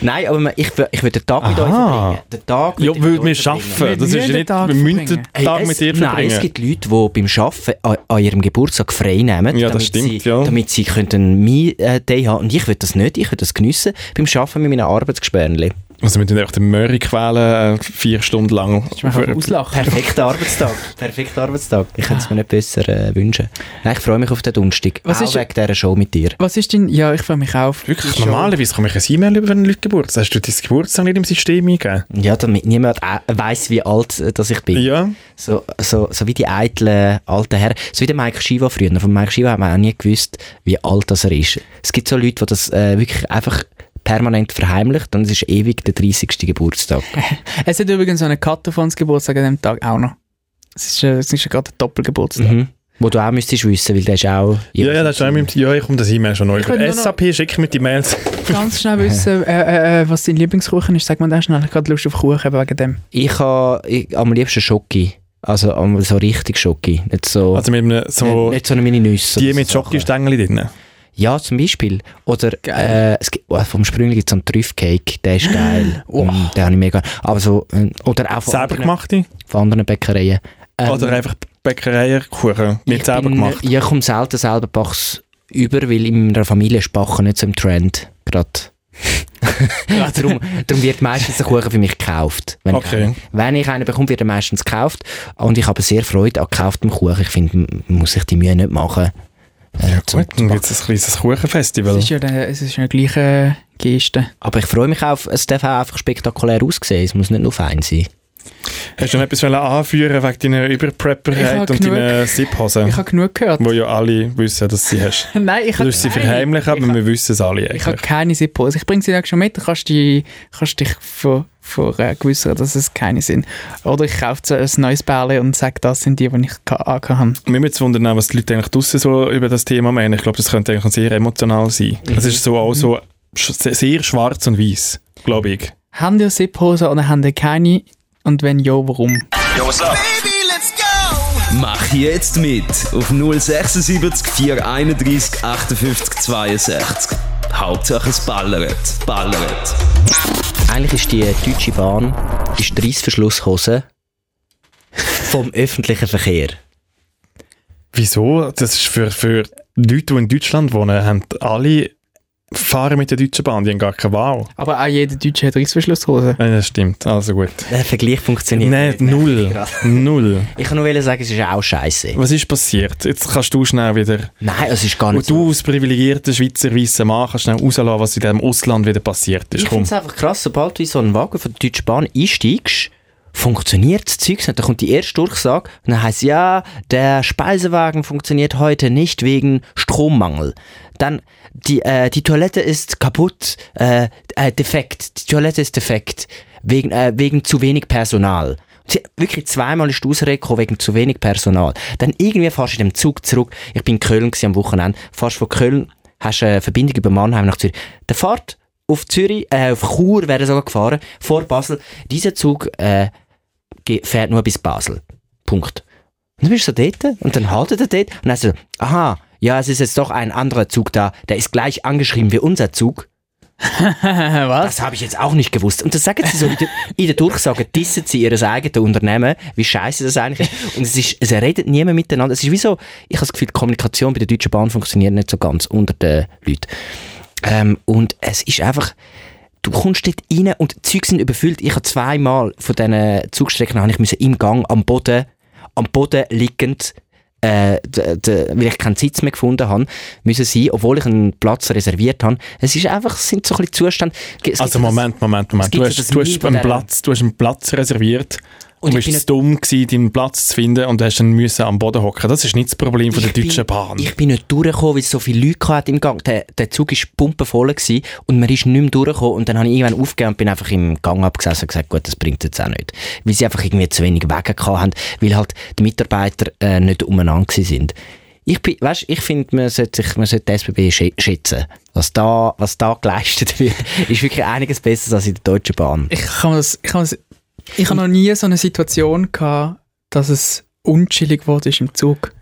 Nein, aber man- ich, will- ich will den Tag mit euch Aha. verbringen. Den Tag Ja, mit weil euch wir verbringen. arbeiten. Wir Das ist ja müssen nicht, den Tag wir müssen den verbringen. Hey, Tag es, mit dir Nein, es verbringen. gibt Leute, die beim Arbeiten an, an ihrem Geburtstag frei nehmen, Ja, das damit, stimmt, sie, ja. damit sie können einen Me-Day haben. Und ich will das nicht, ich will das geniessen beim Arbeiten mit meinen Arbeitsgespärchen. Also wir tun einfach den Murray quälen, äh, vier Stunden lang. Perfekter Arbeitstag. Perfekter Arbeitstag. Ich könnte es mir nicht besser äh, wünschen. Nein, ich freue mich auf den Donnerstag. Was auch ist- wegen dieser Show mit dir. Was ist denn... Ja, ich freue mich auf. Wirklich, normalerweise komme ich ein E-Mail über einen Leute Geburtstag. Hast du dein Geburtstag nicht im System eingegeben? Ja, damit niemand äh, weiss, wie alt äh, dass ich bin. Ja. So, so, so wie die eitlen alten Herren. So wie der Mike Shiva früher. Von Mike Shiva haben wir auch nie gewusst, wie alt das er ist. Es gibt so Leute, die das äh, wirklich einfach permanent verheimlicht und es ist ewig der 30. Geburtstag. Es hat übrigens so einen Katafons Geburtstag an dem Tag auch noch. Es ist, äh, es ist ja gerade ein Doppelgeburtstag. Mhm. Wo du auch müsstest wissen, weil der ist auch... Ja, ja, das ist auch mit, ja, ich komme das E-Mail schon neu. SAP schicke mir die Mails. Ganz schnell wissen, äh, äh, was dein Lieblingskuchen ist. Sag mal das schnell. Ich habe gerade Lust auf Kuchen wegen dem. Ich habe ich, am liebsten Schoki. Also so richtig Schoki. Nicht so... Also mit einem, so, nicht, nicht so eine Mini-Nüsse. die mit. Schokostängel drin. Ja, zum Beispiel. Oder äh, es gibt, oh, vom Sprüngli gibt es einen Trüffcake, der ist geil. Oh. Mm, den habe ich mega... Aber so... äh, Oder auch von Selber anderen, gemachte? von anderen Bäckereien. Ähm, Oder einfach Bäckereien-Kuchen? Nicht ich selber bin, gemacht? Ich komme selten selber Bachs über, weil in meiner Familie ist Backen nicht so im Trend. Gerade. darum, darum wird meistens der Kuchen für mich gekauft. Wenn, Okay. ich, wenn ich einen bekomme, wird er meistens gekauft. Und ich habe sehr Freude an gekauftem Kuchen. Ich finde, man muss sich die Mühe nicht machen. Äh, Ja, gut, dann gibt es ein kleines Kuchenfestival. Es ist ja, der, es ist ja die gleiche Geste. Aber ich freue mich auf, es darf auch einfach spektakulär aussehen. Es muss nicht nur fein sein. Hast du noch etwas anführen wegen deiner Überprepperheit und genug- deinen Zip-Hosen? Ich habe genug gehört. Wo ja alle wissen, dass sie hast. Nein, ich Du habe musst sie verheimlichen, aber wir wissen es alle Ich habe eigentlich. keine Sippos. Ich bringe sie dann schon mit. Du kannst, die, kannst dich vor, vor äh, gewissern, dass es keine sind. Oder ich kaufe so ein neues Bärle und sage, das sind die, die ich angehabt habe. Mir würde wundern, was die Leute eigentlich draussen so über das Thema meinen. Ich glaube, das könnte eigentlich sehr emotional sein. Es ist so auch so sch- sehr schwarz und weiß, glaube ich. Haben ihr Sipphosen oder haben ihr keine? Und wenn ja, warum? Mach jetzt mit auf 076 431 58 62. Hauptsache es ballert, ballert. Eigentlich ist die Deutsche Bahn ist die Reissverschlusshose vom öffentlichen Verkehr. Wieso? Das ist für, für Leute, die in Deutschland wohnen, haben alle fahren mit der Deutschen Bahn, die haben gar keine Wahl. Aber auch jeder Deutsche hat Reissverschlusshosen. Nein, das stimmt, also gut. Der Vergleich funktioniert Nein, nicht. null. Null. Ich kann nur sagen, es ist auch scheiße. Was ist passiert? Jetzt kannst du schnell wieder... Nein, es ist gar Und nicht so. du als privilegierter Schweizer weißer Mann kannst schnell rauslassen, was in diesem Ausland wieder passiert ist. Ich finde es einfach krass, sobald du in so einen Wagen von der Deutschen Bahn einsteigst, funktioniert das Zeug nicht. Da kommt die erste Durchsage und dann heißt ja, der Speisewagen funktioniert heute nicht wegen Strommangel. Dann, die, äh, die Toilette ist kaputt, äh, äh, defekt. Die Toilette ist defekt, wegen, äh, wegen zu wenig Personal. Wirklich zweimal ist die Ausrede wegen zu wenig Personal. Dann irgendwie fährst du in dem Zug zurück. Ich bin in Köln am Wochenende. Fährst von Köln, hast eine Verbindung über Mannheim nach Zürich. Der fährt auf Zürich, äh, auf Chur wäre sogar gefahren, vor Basel. Dieser Zug äh, fährt nur bis Basel. Punkt. Und dann bist du so dort und dann haltet er dort und dann so, aha, ja, es ist jetzt doch ein anderer Zug da, der ist gleich angeschrieben wie unser Zug. Was? Das habe ich jetzt auch nicht gewusst. Und das sagen sie so in der, in der Durchsage, dissen sie ihr eigenes Unternehmen, wie scheiße das eigentlich ist. Und es, ist, es redet niemand miteinander. Es ist wie so, ich habe das Gefühl, die Kommunikation bei der Deutschen Bahn funktioniert nicht so ganz unter den Leuten. Ähm, und es ist einfach, du kommst dort rein und die Züge sind überfüllt. Ich habe zweimal von diesen Zugstrecken habe ich müssen im Gang am Boden, am Boden liegend, äh, weil ich keinen Sitz mehr gefunden habe, müssen sein, obwohl ich einen Platz reserviert habe. Es ist einfach, es sind so ein bisschen Zustände. Es Also Moment, Moment, Moment. Du hast, du, hast Niveau einen der- Platz, du hast einen Platz reserviert, Und du zu dumm gewesen, deinen Platz zu finden und hast dann müssen am Boden hocken. Das ist nicht das Problem von der bin- Deutschen Bahn. Ich bin nicht durchgekommen, weil es so viele Leute im Gang. Der, der Zug war pumpenvoll gewesen und man ist nicht mehr durchgekommen. Und dann habe ich irgendwann aufgegeben und bin einfach im Gang abgesessen und gesagt, gut, das bringt jetzt auch nicht. Weil sie einfach irgendwie zu wenig Wege haben, weil halt die Mitarbeiter äh, nicht umeinander sind. Ich, bin, weißt, ich finde, man sollte, sich, man sollte die SBB schä- schätzen. Was da, was da geleistet wird, ist wirklich einiges besser als in der Deutschen Bahn. Ich kann das, ich kann das, ich habe noch nie so eine Situation gehabt, dass es unchillig wurde ist im Zug.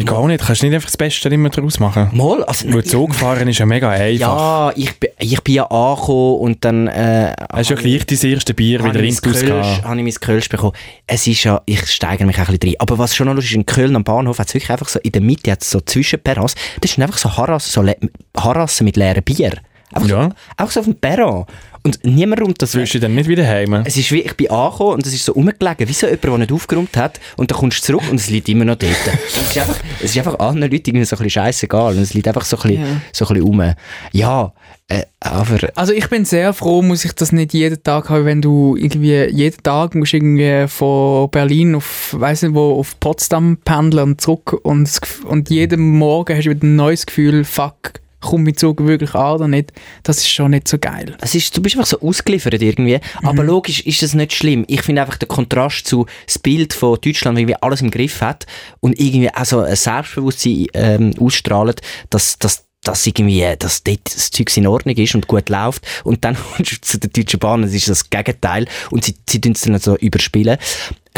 Ich gar nicht. Kannst du nicht einfach das Beste immer daraus machen? Mal, also, Weil Zug fahren ist ja mega einfach. ja, ich, bin- ich bin ja angekommen und dann... Äh, Hast du ja gleich dein erste Bier wieder ins Haus gehabt. habe ich mein Kölsch bekommen. Es ist ja, ich steigere mich auch ein bisschen rein. Aber was schon noch lustig ist, in Köln am Bahnhof hat es wirklich einfach so, in der Mitte hat es so Zwischenperrons, das sind einfach so Harassen, so le Harassen mit leeren Bier. Einfach, Ja. so, einfach so auf dem Perron. Und niemand räumt das Willst weg. du dann nicht wieder heim? Es ist wie, ich bin angekommen und es ist so rumgelegen, wie so jemand, der nicht aufgeräumt hat. Und dann kommst du zurück und es liegt immer noch dort. Es ist einfach, es ist einfach anderen Leuten irgendwie so ein bisschen scheißegal. Und es liegt einfach so ein bisschen, Ja. so ein bisschen rum. Ja, äh, aber Also ich bin sehr froh, muss ich das nicht jeden Tag haben, wenn du irgendwie jeden Tag musst irgendwie von Berlin auf, weiß nicht wo, auf Potsdam pendeln und zurück und, und jeden Morgen hast du wieder ein neues Gefühl, fuck, kommt mein Zug wirklich an oder nicht? Das ist schon nicht so geil. Es ist, du bist einfach so ausgeliefert irgendwie. Aber logisch ist das nicht schlimm. Ich finde einfach der Kontrast zu das Bild von Deutschland, wie irgendwie alles im Griff hat und irgendwie auch so ein Selbstbewusstsein ähm, ausstrahlt, dass, dass dass irgendwie, äh, dass dort das Zeug in Ordnung ist und gut läuft und dann kommst du zu der Deutschen Bahn, das ist das Gegenteil und sie, sie tun es dann so überspielen.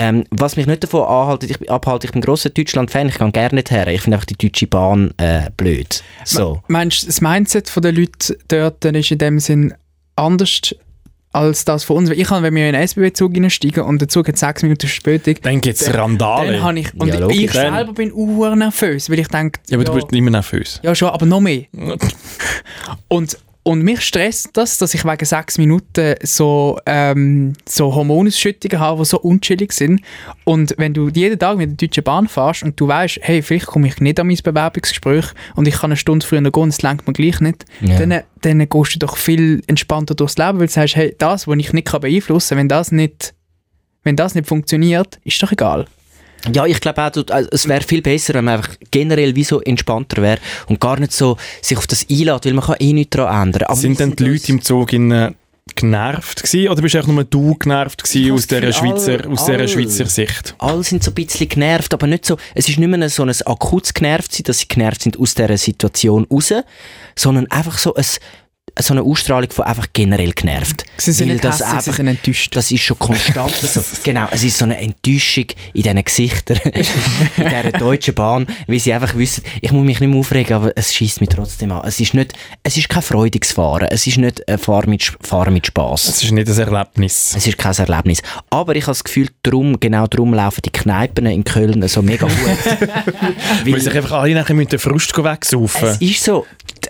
Ähm, was mich nicht davon anhaltet, ich, bin- abhaltet, ich bin ein grosser Deutschland-Fan, ich gehe gerne nicht her. Ich finde einfach die Deutsche Bahn äh, blöd. So. Meinst du, das Mindset der Leute dort ist in dem Sinn anders als das von uns? Weil Ich kann, wenn wir in einen SBB-Zug reinsteigen und der Zug hat sechs Minuten Verspätung, Dann gibt es dann Randale. habe ich, und Ja, ich Dann- selber bin uhr nervös, weil ich denke, Ja, aber du bist immer nervös. Ja, schon, aber noch mehr. und, und mich stresst das, dass ich wegen sechs Minuten so, ähm, so Hormonausschüttungen habe, die so unchillig sind. Und wenn du jeden Tag mit der Deutschen Bahn fährst und du weißt, hey, vielleicht komme ich nicht an mein Bewerbungsgespräch und ich kann eine Stunde früher gehen und es lenkt mir gleich nicht, Ja. dann, dann gehst du doch viel entspannter durchs Leben, weil du sagst, hey, das, was ich nicht kann beeinflussen kann, wenn das nicht, wenn das nicht funktioniert, ist doch egal. Ja, ich glaube auch, also es wäre viel besser, wenn man einfach generell wie so entspannter wäre und gar nicht so sich auf das einlädt, weil man kann eh nichts daran ändern. Aber sind denn die Leute im Zug in, äh, genervt gewesen, oder bist du einfach nur du genervt gewesen aus dieser Schweizer, alle- aus dieser alle. Schweizer Sicht? alle sind so ein bisschen genervt, aber nicht so, es ist nicht mehr so ein akutes genervt sein, dass sie genervt sind aus dieser Situation raus, sondern einfach so ein, so eine Ausstrahlung von einfach generell genervt. Sie sind Weil nicht das hässlich, sie einfach- sind enttäuscht. Das ist schon konstant so. Genau, es ist so eine Enttäuschung in diesen Gesichtern, in dieser deutschen Bahn, weil sie einfach wissen, ich muss mich nicht mehr aufregen, aber es schießt mich trotzdem an. Es ist nicht, es ist kein freudiges Fahren, es ist nicht ein Fahren mit, Fahren mit Spass. Es ist nicht ein Erlebnis. Es ist kein Erlebnis. Aber ich habe das Gefühl, drum, genau darum laufen die Kneipen in Köln so mega gut. Weil sich einfach alle nachher mit der Frust wegsaufen. Es ist so,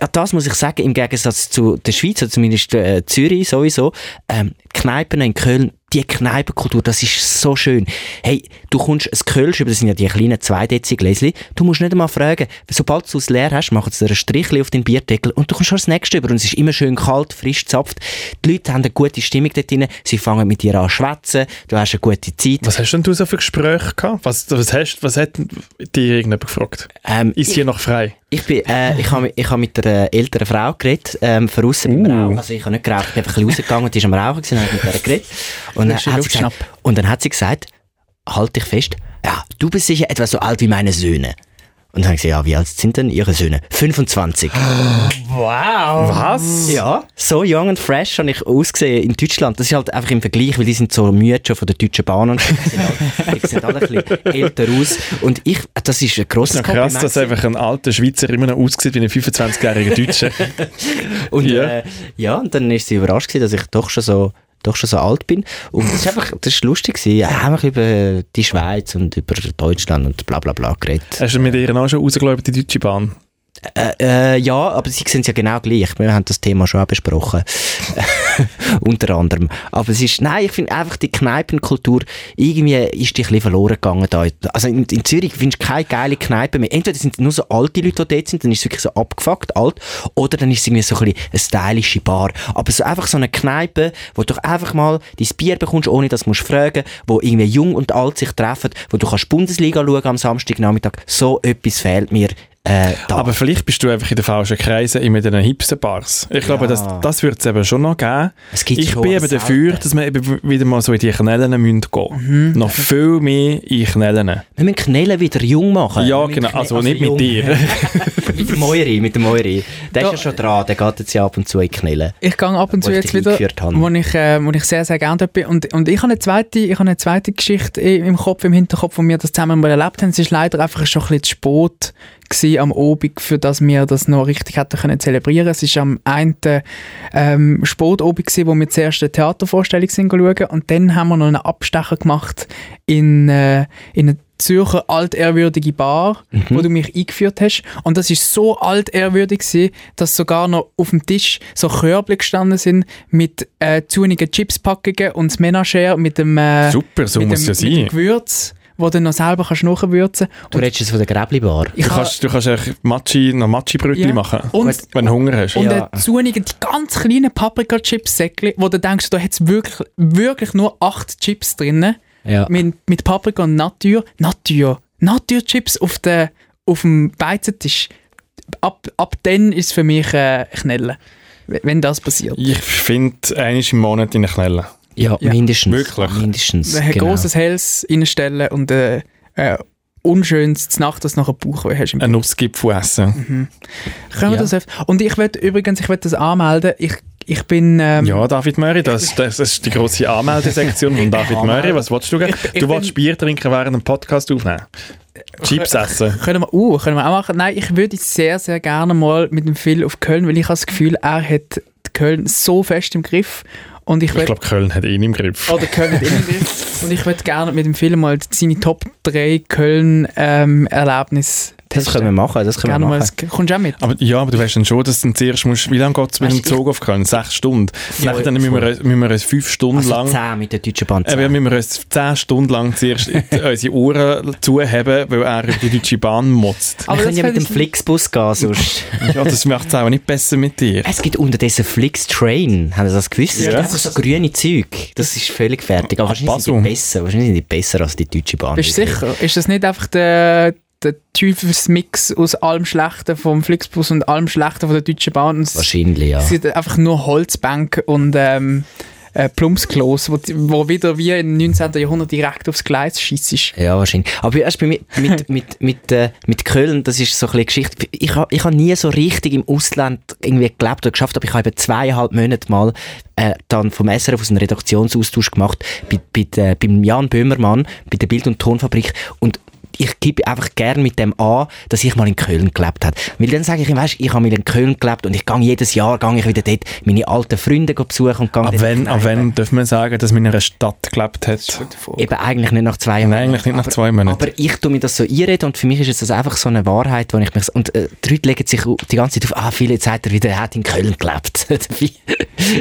das muss ich sagen, im Gegensatz zu der Schweiz, oder zumindest äh, Zürich sowieso, ähm, Kneipen in Köln, die Kneipenkultur, das ist so schön. Hey, du kommst ein Kölsch, über das sind ja die kleinen 2 Dezi Gläschen, du musst nicht einmal fragen, sobald du es leer hast, machen sie dir ein Strichchen auf den Bierdeckel und du kommst schon das nächste über und es ist immer schön kalt, frisch zapft. Die Leute haben eine gute Stimmung dort drin, sie fangen mit dir an zu schwätzen, du hast eine gute Zeit. Was hast denn du so für Gespräche gehabt? Was, was, hast, was hat dir irgendjemand gefragt? Ähm, Ist hier noch frei? Ich, bin, äh, ich habe ich hab mit einer älteren Frau geredet, ähm, von aussen beim Rauchen. Also ich habe nicht geraucht, ich bin einfach ein bisschen rausgegangen, die ist am Rauchen gewesen, habe mit der geredet. Und dann, hat sie gesagt, und dann hat sie gesagt, halt dich fest, ja, du bist sicher etwa so alt wie meine Söhne. Und dann habe ich gesagt, ja, wie alt sind denn ihre Söhne? 25. Was? Ja, so young and fresh habe ich ausgesehen in Deutschland. Das ist halt einfach im Vergleich, weil die sind so müde schon von der Deutschen Bahn und so. die sehen alle, ein bisschen älter aus. Und ich, das ist ein grosses Ist noch krass, dass einfach ein alter Schweizer immer noch aussieht wie ein 25-jähriger Deutscher. Und Ja. ja. Äh, ja, und dann ist sie überrascht gewesen, dass ich doch schon so doch schon so alt bin. Und das ist einfach, das ist lustig gewesen. Ja, haben wir über die Schweiz und über Deutschland und bla bla bla geredet. Hast du mit ihr auch schon rausgelaufen, die Deutsche Bahn? Äh, äh, ja, aber sie sehen es ja genau gleich. Wir haben das Thema schon auch besprochen. Unter anderem. Aber es ist, nein, ich finde einfach die Kneipenkultur, irgendwie ist die ein bisschen verloren gegangen da. Also in, in Zürich findest du keine geile Kneipe mehr. Entweder sind es nur so alte Leute, die dort sind, dann ist es wirklich so abgefuckt, alt, oder dann ist es irgendwie so ein bisschen eine stylische Bar. Aber so einfach so eine Kneipe, wo du einfach mal dein Bier bekommst, ohne dass du musst fragen, wo irgendwie jung und alt sich treffen, wo du kannst Bundesliga schauen am Samstagnachmittag. So etwas fehlt mir äh. Aber vielleicht bist du einfach in den falschen Kreisen in den Hipster-Bars. Ich glaube, Ja. das, das wird es eben schon noch geben. Ich bin eben dafür, dass wir eben wieder mal so in die Knellen müssen gehen Noch viel mehr in Knellen. Wir müssen Knellen wieder jung machen. Ja, genau. Also nicht mit jung. dir. mit dem Moiri, mit dem Moiri. Der ist ja schon dran, der geht jetzt ja ab und zu in die Knellen. Ich gehe ab und zu jetzt wieder, wo ich, äh, wo ich sehr, sehr gerne dort bin. Und, und ich habe eine zweite, ich habe eine zweite Geschichte im Kopf, im Hinterkopf, wo wir das zusammen mal erlebt haben. Es ist leider einfach schon ein bisschen zu spät gewesen am Obig, für dass wir das noch richtig hätten können zelebrieren. Es ist am einen ähm, Sportobig gewesen, wo wir zuerst eine Theatervorstellung sind schauen und dann haben wir noch einen Abstecher gemacht in, äh, in eine Zürcher altehrwürdige Bar, wo du mich eingeführt hast. Und das ist so altehrwürdig gewesen, dass sogar noch auf dem Tisch so Körbchen gestanden sind mit äh, zunigen Chipspackungen und das Menagere mit dem, äh, Super, so mit muss dem, ja mit dem. Gewürz, wo du noch selber kannst nachwürzen Du redest jetzt von der Gräbli-Bar. Du kannst, du kannst echt Matschi, noch Matschi-Brötchen Ja. machen, Und- wenn du Hunger hast. Und Ja. zunigen die ganz kleinen Paprika-Chips-Säckchen, wo du denkst, da hat es wirklich, wirklich nur acht Chips drin. Ja. Mit, mit Paprika und Natur. Natur. Natur-Chips auf, auf dem Beizentisch. Ab, ab dann ist es für mich äh, Knellen. Wenn das passiert. Ich finde, einmal im Monat in den Knellen. Ja, Ja. mindestens. Wirklich? Mindestens. Ein genau. grosses Helles reinstellen und äh, äh, unschönes Nacht, dass du nachher Bauchweh hast. Im Einen Nussgipfel essen. Können wir Ja. das öfter? Und ich will übrigens, ich will das anmelden. Ich, ich bin... Ähm, Ja, David Möri, das, das ist die grosse Anmeldesektion von David Möri. Was willst du gerne? ich Du willst Bier trinken während dem Podcast aufnehmen? Chips essen? Können wir, uh, können wir auch machen. Nein, ich würde sehr, sehr gerne mal mit dem Phil auf Köln, weil ich habe das Gefühl, er hat Köln so fest im Griff. Und ich Ich glaube, Köln hat ihn im Griff. oder Köln hat ihn im Griff. Und ich würde gerne mit dem Phil mal seine Top 3 Köln-Erlebnisse Das können wir machen, das können Gerne wir mal, machen. das- kommst du auch mit? Aber, ja, aber du weißt dann schon, dass du dann zuerst musst, wie lange geht es mit dem Zug auf Köln? Sechs Stunden. Ja, Nachher dann müssen wir, müssen wir uns fünf Stunden Also lang... 10 mit der Deutschen Bahn. 10. müssen wir uns zehn Stunden lang zuerst unsere Ohren zuheben, weil er über die Deutsche Bahn motzt. Aber wir können ja mit dem Flixbus gehen, sonst. Ja, das macht es auch nicht besser mit dir. es gibt unterdessen Flix-Train. Haben Sie das gewusst? Es Ja. gibt einfach so grüne Zeug. Das ist völlig fertig. Aber wahrscheinlich sind die besser. Wahrscheinlich sind die besser als die Deutsche Bahn. Bist du sicher? Ist das nicht einfach der, der Teufelsmix aus allem Schlechten vom Flixbus und allem Schlechten von der Deutschen Bahn? Und es- Wahrscheinlich, ja. Es sind einfach nur Holzbänke und ähm, äh, Plumpsklos, wo, wo wieder wie im 19. Jahrhundert direkt aufs Gleis schießt. Ja, wahrscheinlich. Aber erst bei mir, mit, mit, mit, äh, mit Köln, das ist so ein bisschen Geschichte. Ich habe ich hab nie so richtig im Ausland irgendwie gelebt oder geschafft, aber ich habe eben zweieinhalb Monate mal äh, dann vom SRF aus einem Redaktionsaustausch gemacht bei, bei, der- beim Jan Böhmermann, bei der Bild- und Tonfabrik und ich gebe einfach gern mit dem an, dass ich mal in Köln gelebt habe. Weil dann sage ich ihm, weißt, ich habe mal in Köln gelebt und ich gehe jedes Jahr gehe ich wieder dort meine alten Freunde besuchen und gehe Ab die ab wenn dürfen wir sagen, dass man in einer Stadt gelebt hat? Eben eigentlich nicht nach zwei Nein, Monaten. eigentlich nicht nach Aber- zwei Monaten. Aber ich tue mir das so einreden und für mich ist es das einfach so eine Wahrheit, wo ich mich... Und äh, die Leute legen sich die ganze Zeit auf, ah, viele sagt er wieder, er hat in Köln gelebt. Dabei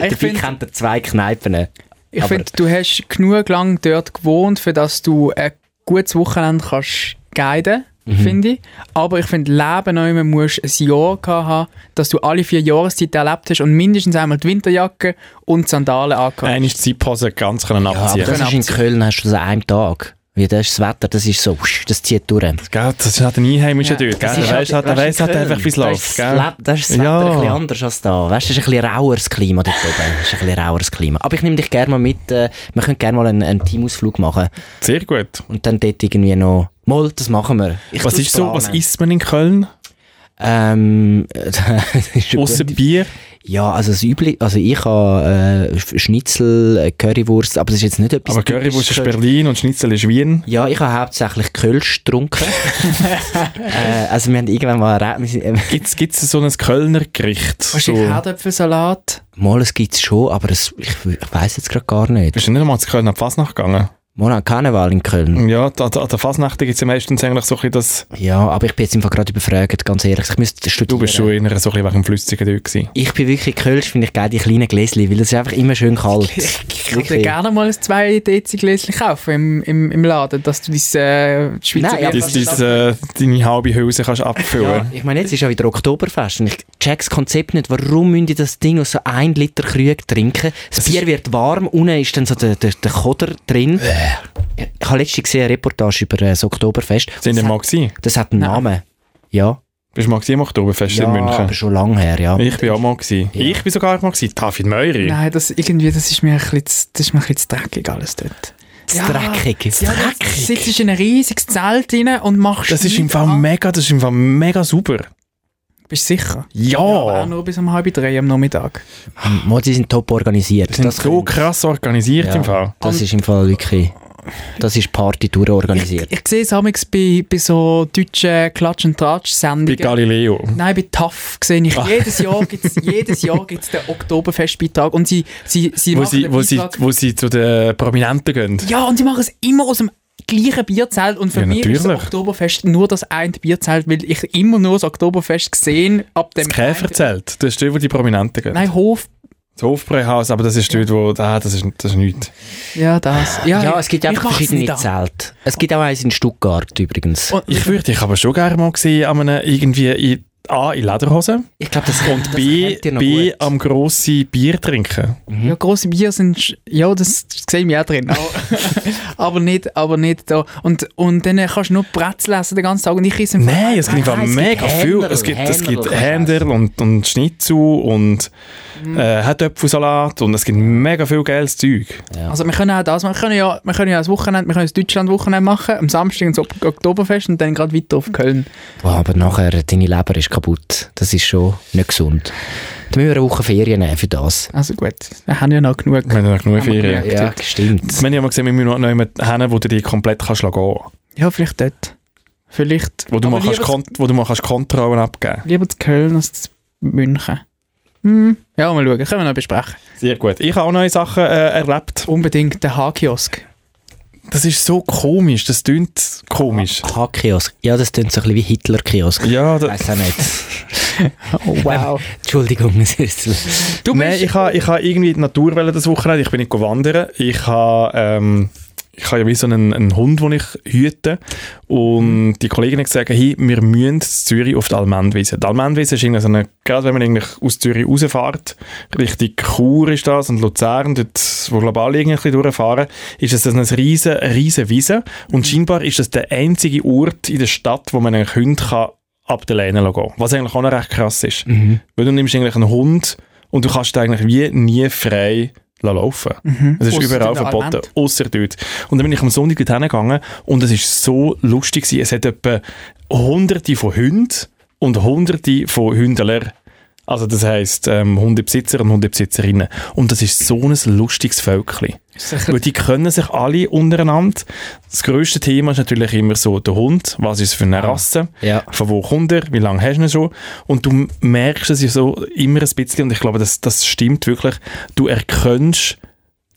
dabei find- kennt er zwei Kneipen. Ich finde, du hast genug lang dort gewohnt, für dass du ein gutes Wochenende kannst guiden finde ich. Aber ich finde, Leben noch immer musst ein Jahr haben, dass du alle vier Jahreszeiten erlebt hast und mindestens einmal die Winterjacke und die Sandalen angehabt hast. Die Zeitpause ganz können Ja, aber abziehen. das ist in abziehen. Köln, hast du das an einem Tag. Wie das ist das Wetter, das ist so, das zieht durch. Gell, das ist halt ein Einheimischer Ja, dort. das Gell? ist Der halt- weiss halt, weiss halt einfach, wie es läuft. Gell? das ist das Ja. Wetter ein bisschen anders als da. Weißt du, es ist ein bisschen raueres Klima dort oben. Es ist ein bisschen raueres Klima. Aber ich nehme dich gerne mal mit. Äh, wir können gerne mal einen, einen Teamausflug machen. Sehr gut. Und dann dort irgendwie noch... Mal, das machen wir. Ich Was ist so, was isst man in Köln? Ähm, gute- Bier? Ja, also das Übliche, also ich habe äh, Schnitzel, äh, Currywurst, aber das ist jetzt nicht etwas... Aber Currywurst ist Berlin und Schnitzel ist Wien. Ja, ich habe hauptsächlich Kölsch getrunken. äh, also wir haben irgendwann mal... äh, Gibt es so ein Kölner Gericht? Hast du So, Herdöpfelsalat? mal, es gibt es schon, aber das, ich, ich weiss jetzt gerade gar nicht. bist du nicht einmal zu Köln auf Fasnacht gegangen? Monat Karneval in Köln. Ja, an der, Fasnacht gibt es ja meistens eigentlich so ein bisschen das... Ja, aber ich bin jetzt einfach gerade überfragt, ganz ehrlich. Ich müsste studieren. Du bist schon eher so ein bisschen dem Flüssigen dort gewesen. Ich bin wirklich Kölsch, finde ich geil, die kleinen Gläschen, weil es ist einfach immer schön kalt. Ich kann dir gerne mal ein 2 Dezi Gläschen kaufen im, im, im Laden, dass du dein äh, Schweizer Nein, kannst du äh, deine halbe Hülse kannst abfüllen Ja, ich meine, jetzt ist ja wieder Oktoberfest und ich check das Konzept nicht. Warum müssen die das Ding aus so 1 Liter Krug trinken? Das, Bier wird warm, unten ist dann so der, der, der Koder drin. Ich habe letztens gesehen eine Reportage über äh, das Oktoberfest. Sind das, ihr mal hat, gewesen? das hat einen Nein. Namen. Ja, Bist du mal am Oktoberfest ja in München? aber schon lange her, ja. Ich bin auch mal gewesen. Ja. Ich bin sogar mal gewesen. David Meury. Nein, das, irgendwie, das, ist mir ein bisschen, das ist mir ein bisschen zu dreckig alles dort. Das Ja, Dreckige. Ja, du sitzt in ein riesiges Zelt rein und machst Das ist im Fall an- mega, das ist im Fall mega super. Bist du sicher? Ja! aber auch nur bis um halb drei am Nachmittag. Die sind top organisiert. die sind Das, so krass organisiert ja, im Fall. das ist im Fall wirklich... Das ist Party durchorganisiert. Ich sehe es amigs bei, bei so deutschen Klatsch- und Bei Tratsch-Sendungen. Galileo. Nein, bei TAF sehe ich, Ah. jedes Jahr gibt es jedes Jahr gibt's den Oktoberfestbeitrag und sie, sie, sie Wo machen sie, wo, sie, wo sie zu den Prominenten gehen. Ja, und sie machen es immer aus dem gleichen Bierzelt und für Ja, mich ist das. Oktoberfest nur das eine Bierzelt, weil ich immer nur das Oktoberfest gesehen ab dem Das Käferzelt, das ist dort, wo die Prominenten gehen. Nein, Hof. Das Hofbräuhaus, aber das ist dort, wo, ah, das ist, das ist nichts. Ja, das. Ja, Ja, es gibt einfach verschiedene. Zelte. Es gibt auch eins in Stuttgart übrigens. Und Ich würde dich aber schon gerne mal sehen, an einem, irgendwie in, A, in Lederhosen Ich glaube, das und das B, B am grossen Bier trinken. Ja, grosse Bier sind, ja, das sehen wir auch drin. Aber, nicht, aber nicht da. Und, und dann kannst du nur Brezel essen den ganzen Tag und ich esse im Nein, es gibt einfach mega viel. Es gibt, es gibt Händel und, und Schnitzel und äh, Herdöpfelsalat und es gibt mega viel geiles Zeug. Also wir können auch das machen. Wir können ja, wir können ja das Wochenende, wir können das Deutschland-Wochenende machen, am Samstag ins Ok- Oktoberfest und dann gerade weiter auf Köln. Boah, aber nachher, deine Leber ist kaputt. Das ist schon nicht gesund. Dann müssen wir eine Woche Ferien nehmen für das. Also gut, wir haben ja noch genug. Wir haben ja noch genug Ferien. gemerkt. Ja, stimmt. Wir haben ja mal gesehen, wir müssen noch jemanden haben, wo du die komplett kannst gehen kannst. Ja, vielleicht dort. Vielleicht. Wo du mal, kannst, wo du mal kannst Kontrollen abgeben lieber zu Köln als zu München. Hm. Ja, mal schauen. Können wir noch besprechen. Sehr gut. Ich habe auch neue Sachen äh, erlebt. Unbedingt den H-Kiosk. Das ist so komisch. Das klingt komisch. H-Kiosk. Ja, das klingt so ein bisschen wie Hitler-Kiosk. Ja, Ich da, weiss auch nicht. Oh, wow. Entschuldigung, es ist Du Nein, ich habe ich ha irgendwie die Natur das Wochenende. Ich bin nicht wandern. Ich habe ähm, ich habe ja wie so einen, einen Hund, den ich hüte. Und die Kollegin hat gesagt, hey, wir müssen in Zürich auf die Almendwiese. Die Almendwiese ist irgendwie so eine, gerade wenn man eigentlich aus Zürich rausfährt, Richtung Chur ist das und Luzern, dort, wo global irgendwie durchfahren, ist es eine riesen, riesen Wiese. Und scheinbar ist das der einzige Ort in der Stadt, wo man eigentlich Hunde kann ab der Leine kann. Was eigentlich auch noch recht krass ist. Weil du nimmst eigentlich einen Hund und du kannst eigentlich wie nie frei laufen. Es ist Ausser überall verboten, außer dort. Und dann bin ich am Sonntag dort hingegangen und es ist so lustig gewesen. Es hat etwa hunderte von Hunden und hunderte von Hündler. Also das heisst ähm, Hundebesitzer und Hundebesitzerinnen. Und das ist so ein lustiges Völkchen. Weil die können sich alle untereinander. Das grösste Thema ist natürlich immer so der Hund. Was ist für eine Rasse? Ja. Von wo kommt er? Wie lange hast du ihn schon? Und du merkst es ja so immer ein bisschen, und ich glaube, das, das stimmt wirklich, du erkennst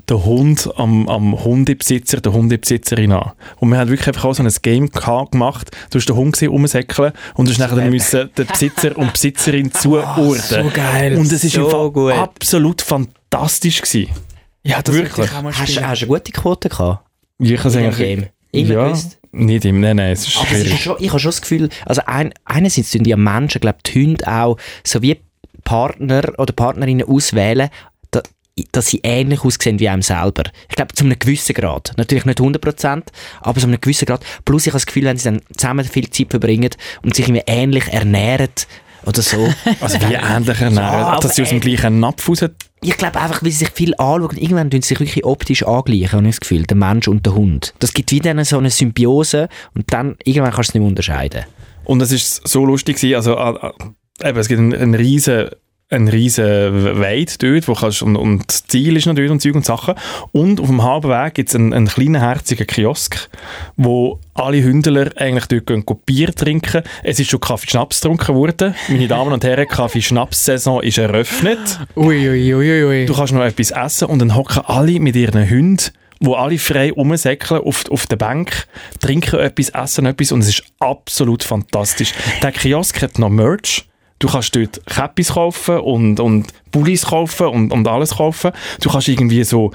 den Hund am, am Hundebesitzer, der Hundebesitzerin an. Und wir haben wirklich einfach auch so ein Game gemacht. Du hast den Hund gesehen, rumsäckeln und du hast nachher dann müssen den Besitzer und Besitzerin zuordnen. so geil. Und es ist So gut. absolut fantastisch gewesen. Ja, das Wirklich. ich Hast, du eine gute Quote gehabt? Ich habe es eigentlich... Game? Immer ja, gewusst? nicht im... Nein, nein, es ist Aber es ist schwierig. schon, ich habe schon das Gefühl, also ein, einerseits tun die Menschen, glaube die Hunde auch, so wie Partner oder Partnerinnen auswählen, da, dass sie ähnlich aussehen wie einem selber. Ich glaube, zu einem gewissen Grad. Natürlich nicht 100%, aber zu einem gewissen Grad. Plus ich habe das Gefühl, wenn sie dann zusammen viel Zeit verbringen und sich irgendwie ähnlich ernähren oder so. Also wie ähnlich ernähren, aber dass sie aus dem äh, gleichen Napf raus... ich glaube einfach, weil sie sich viel anschauen, irgendwann tun sie sich wirklich optisch angleichen, habe ich das Gefühl, der Mensch und der Hund. Das gibt wieder so eine Symbiose und dann irgendwann kannst du es nicht mehr unterscheiden. Und es ist so lustig gewesen, also äh, äh, eben, es gibt einen, einen riesen ein riesen Weid dort, wo kannst, und, und das Ziel ist natürlich und Zeug und Sachen. Und auf dem halben Weg gibt es einen, einen kleinen, herzigen Kiosk, wo alle Hündler eigentlich dort gehen, gehen Bier trinken. Es ist schon Kaffee-Schnaps getrunken worden. Meine Damen und Herren, Kaffee-Schnaps-Saison ist eröffnet. Ui, ui, ui, ui, ui. Du kannst noch etwas essen und dann hocken alle mit ihren Hunden wo alle frei rumsäckeln auf, auf der Bank, trinken etwas, essen etwas und es ist absolut fantastisch. Der Kiosk hat noch Merch. Du kannst dort Käppis kaufen und, und Bullis kaufen und, und alles kaufen. Du kannst irgendwie so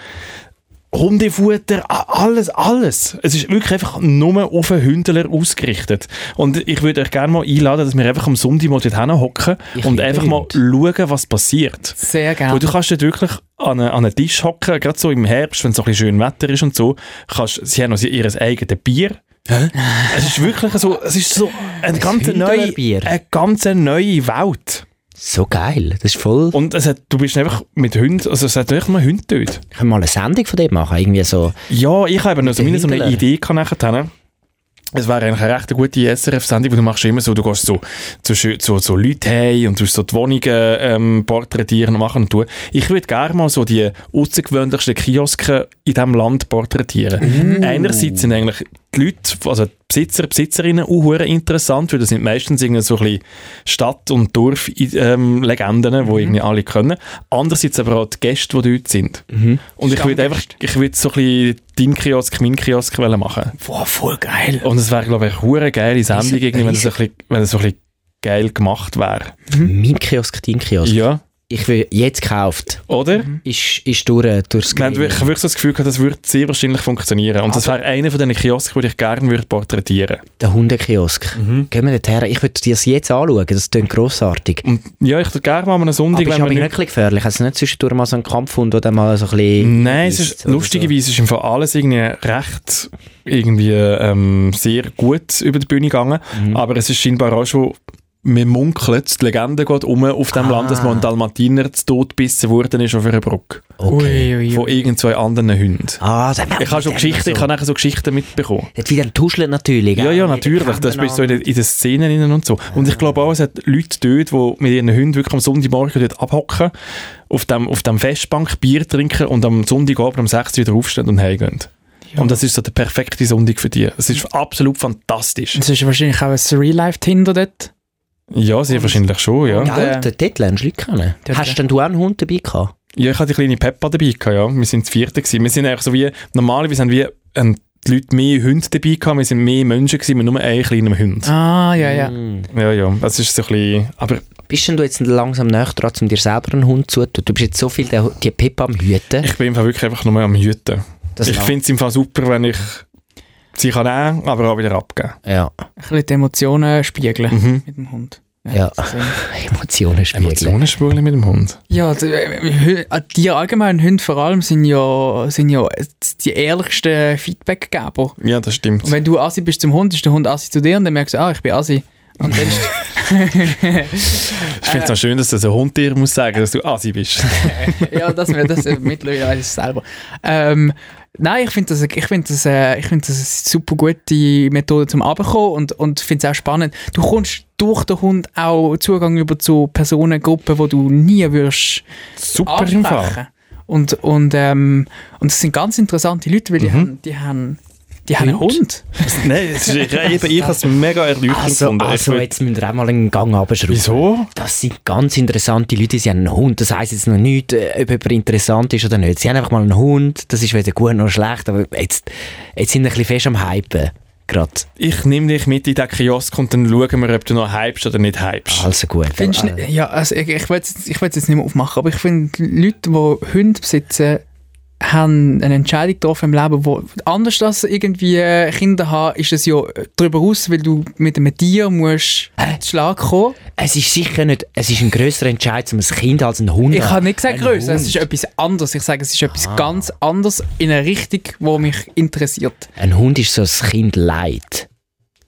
Hundefutter, alles, alles. Es ist wirklich einfach nur auf einen Hündler ausgerichtet. Und ich würde euch gerne mal einladen, dass wir einfach am Sonntag mal dort hocken Ich und einfach mal schauen, was passiert. Sehr Weil gerne. du kannst dort wirklich an einen, an einen Tisch hocken, gerade so im Herbst, wenn es so ein bisschen schön Wetter ist und so. Kannst, sie haben noch ihr eigenes Bier. Es ist wirklich so, es ist so eine ganz neue, eine ganz neue Welt. So geil. Das ist voll. Und es hat, du bist einfach mit Hunden, also es hat echt mal Hunde dort. Können wir mal eine Sendung von dem machen? Irgendwie so. Ja, ich habe noch so, eine. Idee gehabt nachher. Es wäre eigentlich eine recht gute SRF-Sendung, wo du machst immer so, du gehst so zu so, so, so Leute hey und du so die Wohnungen ähm, porträtieren und machen und tun. Ich würde gerne mal so die außergewöhnlichsten Kioske in diesem Land porträtieren. Einerseits sind eigentlich die Leute, also die Besitzer, Besitzerinnen auch hure interessant, weil das sind meistens irgendwie so ein bisschen Stadt- und Dorf-Legenden, ähm, die irgendwie alle können. Andererseits aber auch die Gäste, die dort sind. Und ich würde einfach, ich würde so ein bisschen dein Kiosk, mein Kiosk wollen machen. Boah, voll geil. Und es wäre, glaube ich, eine geile Sendung, irgendwie, wenn es so ein bisschen, wenn es so ein bisschen geil gemacht wäre. Mein Kiosk, dein Kiosk. Ja, Ich will jetzt gekauft. oder? Ist, ist durch, durchs Ich habe wirklich so das Gefühl, gehabt, das würde sehr wahrscheinlich funktionieren. Und das wäre einer von diesen Kiosken, die ich gerne würde porträtieren Der Hundekiosk. Mhm. Gehen wir dorthin. Ich würde dir das jetzt anschauen. Das klingt grossartig. Und ja, ich würde gerne mal an einem Sonntag, Aber ist aber nicht bisschen gefährlich. Also nicht zwischendurch mal so einen Kampfhund oder mal so ein bisschen... Nein, es ist, oder lustigerweise ist im Fall alles irgendwie recht irgendwie, ähm, sehr gut über die Bühne gegangen. Mhm. Aber es ist scheinbar auch schon, man munkelt, die Legende geht um auf dem Ah. Land, dass mal ein Dalmatiner zu Tod gebissen worden ist auf einer Brücke. So. Okay. Ui, ui, Von ui. irgend zwei anderen Hunden. Ah, dann Ich habe schon Geschichten, ich habe nachher so Geschichten mitbekommen. Dort wieder tuschelt natürlich. Ja, ja, natürlich. Das bist so in, in den Szenen innen und so. Und ich glaube auch, es hat Leute dort, die mit ihren Hunden wirklich am Sonntagmorgen dort abhocken, auf dem, auf dem Festbank Bier trinken und am Sonntagabend um 6 Uhr wieder aufstehen und heimgehen. Und das ist so der perfekte Sonntag für die. Es ist absolut fantastisch. Das ist wahrscheinlich auch ein Real-Life-Tinder dort. Ja, sehr wahrscheinlich schon, ja. Äh, dort- lernst du Leute kennen. Hast denn du auch einen Hund dabei gehabt? Ja, ich hatte die kleine Peppa dabei, gehabt, ja. Wir sind das vierte gewesen. Wir sind eigentlich so wie, normalerweise haben wir ähm, die Leute mehr Hunde dabei gehabt, wir sind mehr Menschen gewesen, nur einem kleinen Hund. Ah, ja, ja. Mm. Ja, ja, das ist so ein bisschen, aber Bist denn du jetzt langsam näher dran, um dir selber einen Hund zu tun? Du bist jetzt so viel der, die Pippa am Hüten. ich bin im Fall wirklich einfach nur am Hüten. Das ich finde es im Fall super, wenn ich sie kann nehmen, aber auch wieder abgeben. Ja, Ein bisschen die Emotionen spiegeln Mhm. mit dem Hund. ja. Emotionen spiegeln. Emotionen spüren mit dem Hund. Ja, die, äh, die allgemein Hunde vor allem sind ja, sind ja die ehrlichsten Feedbackgeber. Ja, das stimmt. Und wenn du Assi bist zum Hund, ist der Hund Assi zu dir und dann merkst du, ah, ich bin Assi. Und dann ist, Ich finde es auch schön, dass das ein Hund dir muss sagen, dass du Asi bist. ja, das wäre das äh, mittlerweile weiß ich selber. Ähm, nein, ich finde das, ich find das, äh, ich find das eine super gute Methode zum Abkommen und, und finde es auch spannend. Du kommst durch den Hund auch Zugang über zu Personengruppen, wo du nie würdest Super im Fall. ansprechen. Und, und, ähm, und das sind ganz interessante Leute, weil die haben, die haben, die haben einen Hund? Nein, ist, ich, eben, ich habe es mega erleuchtend Also, gefunden. Ich also jetzt müssen wir auch mal einen Gang abschrauben. Wieso? Das sind ganz interessante Leute, sie haben einen Hund. Das heisst jetzt noch nicht, äh, ob jemand interessant ist oder nicht. Sie haben einfach mal einen Hund, das ist weder gut noch schlecht, aber jetzt, jetzt sind wir ein bisschen fest am Hypen. Gerade. Ich nehme dich mit in den Kiosk und dann schauen wir, ob du noch hypst oder nicht hypst. Also gut. Findest nicht- ja, also ich, ich will es ich jetzt nicht mehr aufmachen, aber ich finde, Leute, die Hunde besitzen, haben eine Entscheidung getroffen im Leben, wo anders als irgendwie äh, Kinder haben, ist es ja darüber aus, weil du mit einem Tier musst zu Schlag kommen. Es ist sicher nicht, es ist ein grösserer Entscheid, um ein Kind als einen Hund Ich habe nicht gesagt Ein größer, es ist etwas anderes. Ich sage, es ist etwas Ah. ganz anderes in eine Richtung, die mich interessiert. Ein Hund ist so ein Kind leid.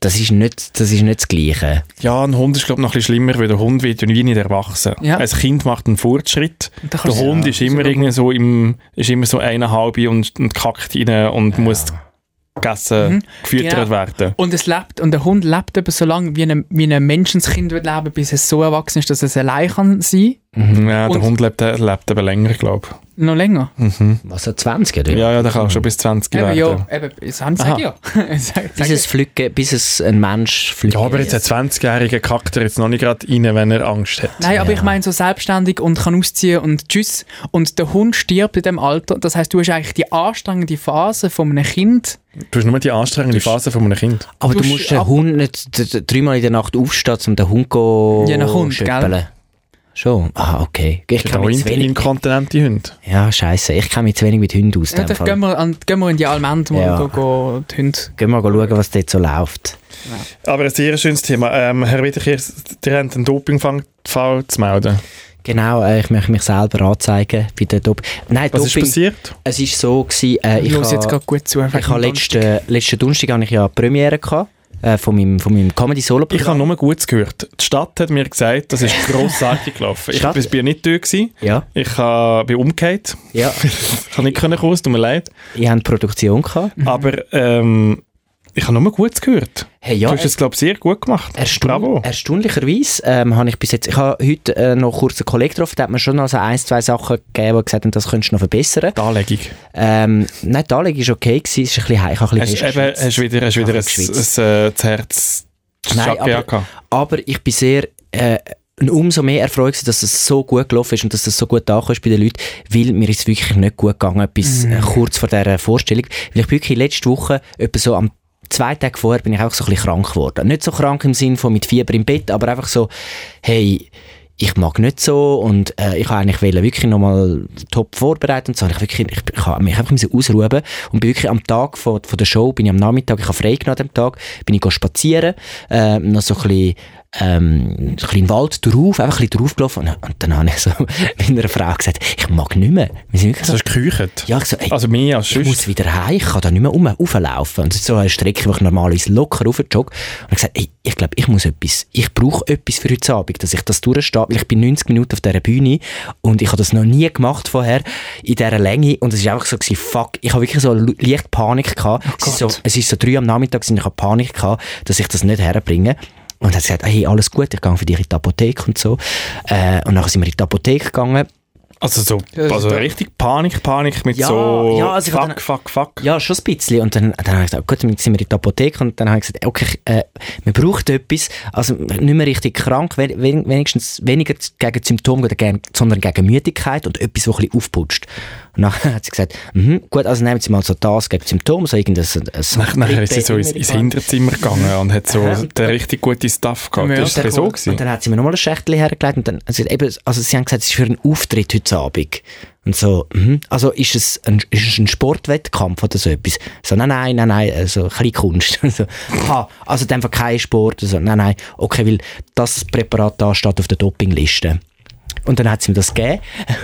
Das ist nicht das, ist nicht das Gleiche. Ja, ein Hund ist glaube ich noch ein bisschen schlimmer, weil der Hund wird ja nie nicht erwachsen. Ja. Ein Kind macht einen Fortschritt. Der Hund ist immer irgendwie so im, ist immer so eineinhalb und, und kackt rein und muss gegessen, Mhm. gefüttert Genau. werden. Und, es lebt, und der Hund lebt eben so lange, wie ein, wie ein Menschenskind wird leben, bis es so erwachsen ist, dass es allein kann sein Ja, der Und- Hund lebt, äh, lebt eben länger, glaube ich. Noch länger? Was, so 20 oder? Ja, ja, da kann schon bis 20 Eben, werden. ja, eben, das habe ich ja. Sag- Bis es, fliegen, bis es ein Mensch fliegt. Ja, aber jetzt ein 20-Jähriger kackt er jetzt noch nicht gerade rein, wenn er Angst hat. Nein, aber Ja. ich meine so selbstständig und kann ausziehen und tschüss. Und der Hund stirbt in dem Alter. Das heißt, du hast eigentlich die anstrengende Phase von einem Kind. Du hast nur die anstrengende Phase von einem Kind. aber du du musst den Hund nicht dreimal in der Nacht aufstehen, um den Hund zu Je nach Hund, gell? Schon? Ah, okay. Ich Ich kann mich wenig... inkontinente Hunde. Ja, scheiße. Ich kenne mich zu wenig mit Hunden aus. Ja, in dann gehen wir, an, gehen wir in die Almend mal Ja. go, go, die Hunde. Gehen wir mal schauen, was dort so läuft. Aber ein sehr schönes Thema. Ähm, Herr Wiederkehr, ihr habt einen Dopingfall zu melden. Genau, äh, ich möchte mich selber anzeigen bei der Dop Nein, Was ist Doping. passiert? Es ist so gewesen, äh, Ich ich habe gerade gut zu. ich habe letzten, letzten Donnerstag habe ich ja Premiere gehabt, äh, von meinem, von meinem comedy solo Ich habe nur Gutes gehört. Die Stadt hat mir gesagt, das ist grossartig gelaufen. Ich Stadt? bin ja nicht dort. Gewesen. Ja, Ich äh, bin umgekehrt. ja. Ich kann nicht kommen, es tut mir leid. ich die Produktion gehabt. Aber ähm, ich habe nur Gutes gehört. Hey, ja, du hast es, glaube ich, sehr gut gemacht. Erstaun Bravo. Erstaunlicherweise ähm, habe ich bis jetzt, ich habe heute äh, noch kurz einen Kollegen getroffen, der hat mir schon noch so ein, zwei Sachen gegeben, die gesagt haben, das könntest du noch verbessern. Darlegung. Ähm, nein, die Anlegung war okay, gewesen, es ist ein bisschen heich, ich habe ein Hast, bisschen eben, geschwitzt. hast wieder, hast wieder ein, geschwitzt. ein, äh, das Herz Nein, aber-. Aber ich bin sehr äh, umso mehr erfreut, dass es so gut gelaufen ist und dass es so gut angekommen ist bei den Leuten, weil mir ist es wirklich nicht gut gegangen, bis äh, kurz vor dieser Vorstellung. Weil ich wirklich letzte Woche, etwa so am zwei Tage vorher, bin ich auch so ein bisschen krank geworden. Nicht so krank im Sinn von mit Fieber im Bett, aber einfach so, hey, ich mag nicht so und äh, ich wollte eigentlich wollen wirklich nochmal top vorbereiten und so. Ich, wirklich, ich, ich habe mich einfach ausruhen und bin wirklich am Tag von, von der Show, bin ich am Nachmittag, ich habe frei genommen an dem Tag, bin ich spazieren, äh, noch so ein bisschen ähm, ein bisschen Wald drauf, einfach ein bisschen draufgelaufen und, und dann habe ich so mit einer Frau gesagt, ich mag nicht mehr. Wir sind wirklich so, gekücht. ja, ich so, ey, Also mehr als ich sonst. muss wieder heim, ich kann da nicht mehr um, rauflaufen. Und das ist so eine Strecke, wo ich normalerweise locker raufjogge. Und ich habe gesagt, ey, ich glaube, ich muss etwas, ich brauche etwas für heute Abend, dass ich das durchstehe, weil ich bin 90 Minuten auf dieser Bühne und ich habe das noch nie gemacht vorher in dieser Länge und es ist einfach so gewesen, fuck, ich habe wirklich so leicht Panik gehabt. es, ist so, es ist so drei am Nachmittag und ich habe Panik gehabt, dass ich das nicht herbringe. Und er hat gesagt, hey, alles gut, ich gehe für dich in die Apotheke und so. Äh, und dann sind wir in die Apotheke gegangen Also so also richtig Panik, Panik mit Ja, so ja, also fuck, dann- fuck, fuck. Ja, schon ein bisschen. Und dann, dann habe ich gesagt, gut, dann sind wir in der Apotheke und dann habe ich gesagt, okay, äh, man braucht etwas, also nicht mehr richtig krank, wen- wen- wenigstens weniger gegen Symptome, sondern gegen Müdigkeit und etwas, das ein bisschen aufputscht. Und dann hat sie gesagt, mhm, gut, also nehmen Sie mal so das gegen Symptome, so irgendein... Ein, ein Nach, nachher ist sie so ins, ins Hinterzimmer gegangen und hat so den richtig guten Stuff gehabt. Ja. Das war so. Und Gewesen. dann hat sie mir nochmal ein Schächtchen hergelegt und dann, also, eben, also sie haben gesagt, es ist für einen Auftritt heute Abend. Und so, mhm. also ist es ein, ist es ein Sportwettkampf oder so etwas? So, nein, nein, nein, nein, also ein bisschen Kunst. so, aha, also dann einfach kein Sport. Also, nein, nein, okay, weil das Präparat da steht auf der Dopingliste. Und dann hat sie mir das gegeben.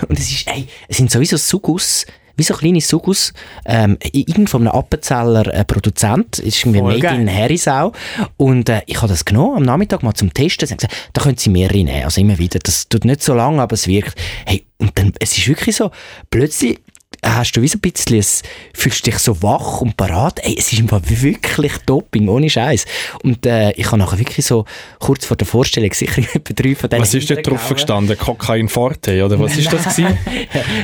Und es ist, ey, es sind sowieso Sugus, wie so kleine Sugus, ähm, irgend von einem Appenzeller äh, Produzent, ist irgendwie Voll made in Herisau. Und äh, ich habe das genommen am Nachmittag mal zum Testen. Sie haben gesagt, da können Sie mehrere nehmen, also immer wieder. Das tut nicht so lange, aber es wirkt. Hey, und dann, es ist wirklich so, plötzlich hast du wie so ein bisschen, es, fühlst dich so wach und parat. Ey, es ist einfach wirklich Doping, ohne Scheiß. Und äh, ich habe nachher wirklich so, kurz vor der Vorstellung, sicher etwa drei von denen Was ist dort drauf gestanden? Kokain Forte, oder was ist das gewesen?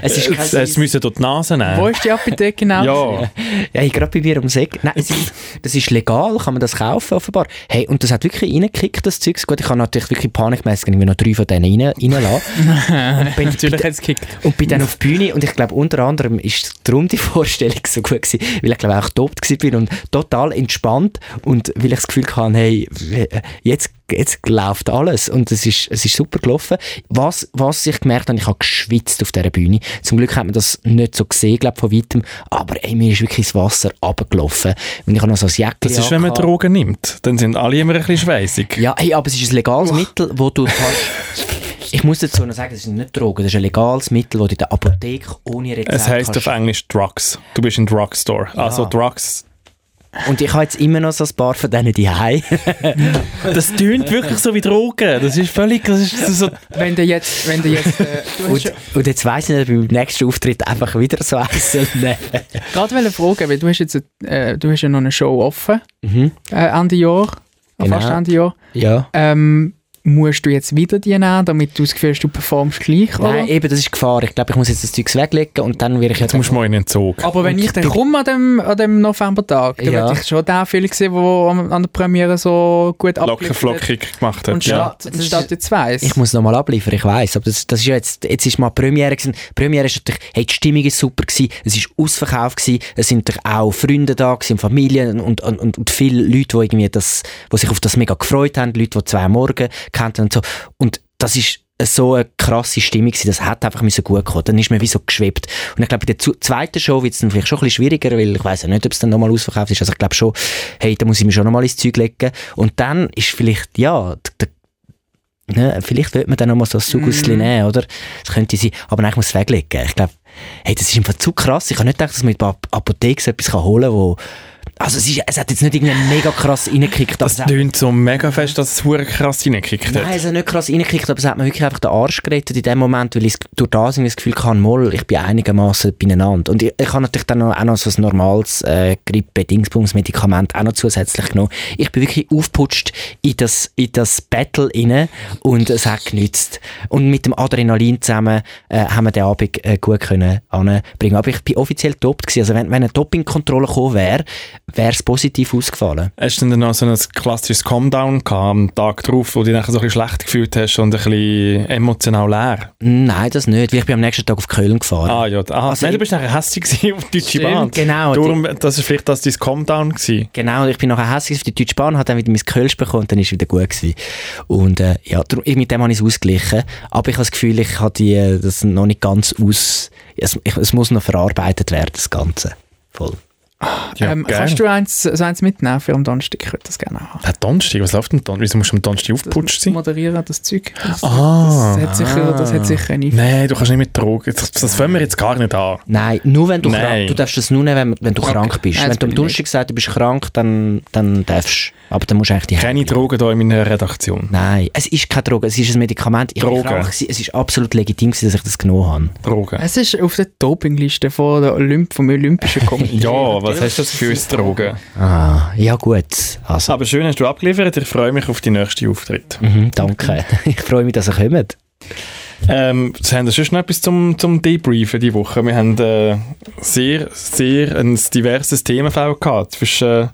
Es ist kein Es, es müssen dort die Nase nehmen. Wo ist die Apotheke genau? Ja, Ja, ich gerade bei mir ums Eck. Nein, es ist, das ist legal, kann man das kaufen offenbar. Hey, und das hat wirklich reingekickt, das Zeugs. Gut, ich habe natürlich wirklich panikmäßig irgendwie noch drei von denen rein, reinlassen. und, bin, Natürlich hat es gekickt. und bin dann auf die Bühne und ich glaube unter anderem ist darum die Vorstellung so gut gewesen, weil ich glaube auch gewesen bin und total entspannt und weil ich das Gefühl hatte, hey, jetzt jetzt läuft alles und es ist, es ist super gelaufen. Was, was ich gemerkt habe, ich habe geschwitzt auf dieser Bühne. Zum Glück hat man das nicht so gesehen, glaube von weitem, aber ey, mir ist wirklich das Wasser runtergelaufen. Und ich habe noch so ein Jäckchen das ist, wenn man. Drogen nimmt. Dann sind alle immer ein bisschen schweissig. Ja, hey, aber es ist ein legales Mittel, wo du kannst... Ich muss dazu noch sagen, es sind nicht Drogen, das ist ein legales Mittel, das du in der Apotheke ohne Rezept Es heisst auf Englisch Drugs. Du bist ein Drugstore. Also Drugs. Und ich habe jetzt immer noch so ein paar von denen die Das tönt wirklich so wie Drogen. Das ist völlig. Das ist so, Wenn du jetzt, wenn du jetzt, äh, du und, und jetzt weiss ich nicht, beim nächsten Auftritt einfach wieder so eins nehmen. gerade wollte fragen, weil du hast jetzt, äh, du hast ja noch eine Show offen, Mhm. äh, Ende Jahr, Genau. fast Ende Jahr. Ja. Ähm, musst du jetzt wieder die nehmen, damit du das Gefühl hast, du performst gleich, Nein, oder? eben, das ist Gefahr. Ich glaube, ich muss jetzt das Zeug weglegen und dann werde ich Jetzt musst du mal in den Zug. Aber wenn ich dann komme an dem, an dem Novembertag, dann Ja. würde ich schon den Film sehen, der an, der Premiere so gut abgeliefert flockig gemacht hat. Und ja. statt, statt jetzt weiss. Ich muss nochmal abliefern, ich weiß. Aber das, das ist ja jetzt, jetzt ist mal Premiere gewesen. Die Premiere ist natürlich, hey, die Stimmung ist super gewesen, es ist ausverkauft gewesen, es sind natürlich auch Freunde da gewesen, Familien und, und, und, und viele Leute, die irgendwie das, die sich auf das mega gefreut haben, Leute, die zwei Morgen kannten und so. Und das ist so eine krasse Stimmung gewesen, das hat einfach müssen gut kommen. Dann ist man wie so geschwebt. Und ich glaube, bei der zweiten Show wird es dann vielleicht schon ein bisschen schwieriger, weil ich weiß ja nicht, ob es dann nochmal ausverkauft ist. Also ich glaube schon, hey, da muss ich mir schon nochmal ins Zeug legen. Und dann ist vielleicht, ja, der, Ne, vielleicht wird man dann nochmal so ein Sugussli Mhm. nehmen, oder? Das könnte sein. Aber nein, ich muss es weglegen. Ich glaube, hey, das ist einfach zu krass. Ich habe nicht gedacht, dass man mit der Apotheke so etwas holen kann, wo... Also es, ist, es hat jetzt nicht irgendwie mega krass reingekickt. Das tönt so mega fest, dass es verdammt krass reingekickt Nein, hat. es hat nicht krass reingekickt, aber es hat mir wirklich einfach den Arsch gerettet in dem Moment, weil ich durch das irgendwie das Gefühl hatte, moll, ich bin einigermaßen beieinander. Und ich, ich habe natürlich dann auch noch so ein normales äh, Grippe-Dingsbums-Medikament auch noch zusätzlich genommen. Ich bin wirklich aufgeputscht in das, in das Battle rein und es hat genützt. Und mit dem Adrenalin zusammen äh, haben wir den Abend äh, gut können anbringen. Aber ich bin offiziell top gewesen. Also wenn, wenn eine Dopingkontrolle gekommen wäre, wäre es positiv ausgefallen. Hast du denn noch so ein klassisches gehabt am Tag drauf, wo du dich nachher so ein bisschen schlecht gefühlt hast und ein bisschen emotional leer? Nein, das nicht, ich bin am nächsten Tag auf Köln gefahren. Ah ja, ah, Also nein, du bist nachher hässlich gewesen auf die Deutsche Bahn. genau. Darum, das ist vielleicht das dein Calm-Down gewesen. Genau, ich bin nachher hässlich auf die Deutsche Bahn, habe dann wieder mein Kölsch bekommen und dann ist es wieder gut gewesen. Und äh, ja, mit dem habe ich es ausgeglichen. Aber ich habe das Gefühl, ich habe die, äh, das noch nicht ganz aus... Es, ich, es muss noch verarbeitet werden, das Ganze. Voll. Ja, ähm, kannst du eins, so eins mitnehmen für am Donnerstag? Ich würde das gerne haben. Ah, Donnerstag, was läuft denn Donnerstag? Wieso musst du am Donnerstag aufgeputscht Das sein? Moderieren, das Zeug. Das, Ah. das, hat sicher, das hat sicher eine Nein, du kannst nicht mit Drogen. Das, das fangen wir jetzt gar nicht an. Nein, nur wenn du Nein. krank Du darfst das nur nehmen, wenn, wenn du Okay. krank bist. Nein, wenn du am Donnerstag sagst, du bist krank, dann, dann darfst du. Aber dann musst du eigentlich die Keine Drogen hier in meiner Redaktion. Nein, es ist keine Droge, es ist ein Medikament. Ich bin Droge. krank es ist absolut legitim, dass ich das genommen habe. Drogen. Es ist auf der Dopingliste von der Olymp vom Olympischen Komitee. Ja, was hast du das für uns Drogen? Ah, ja gut. Also, Aber schön hast du abgeliefert. Ich freue mich auf die nächsten Auftritte. mhm, danke. Ich freue mich, dass ihr kommt. Ähm, Sie haben sonst noch etwas zum, zum Debriefen diese Woche. Wir haben äh, sehr, sehr ein diverses Themenfeld gehabt. Zwischen äh,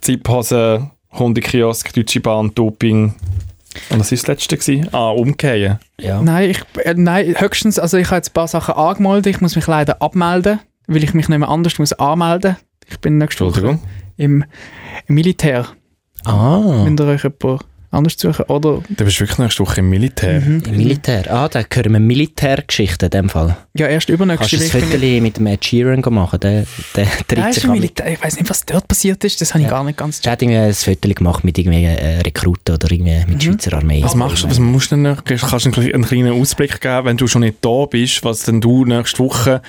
Zipphose, Hundekiosk, Deutsche Bahn, Doping. Und was war das letzte? Gewesen? Ah, Umkehren. Ja. Nein, ich, äh, nein, höchstens, also ich habe jetzt ein paar Sachen angemeldet. Ich muss mich leider abmelden, weil ich mich nicht mehr anders muss anmelden. Ich bin nächste Woche im, im Militär. Ah, Wenn ihr euch jemand anders suchen oder Du bist wirklich nächste Woche im Militär. Mhm. im Militär. Ah, da hören wir Militärgeschichten in dem Fall. ja erst Kannst übernächste du ein Woche. Foto mit dem Ed Sheeran machen? Der, der ist sich. Militär. Ich weiß nicht, was dort passiert ist. Das habe ich Ja. gar nicht ganz. Er hat irgendwie ein Foto gemacht mit irgendwie äh, Rekruten oder irgendwie mit Mhm. Schweizer Armee. Was machst du? Was musst du denn noch? Kannst du einen, kleinen- einen kleinen Ausblick geben, wenn du schon nicht da bist, was denn du nächste Woche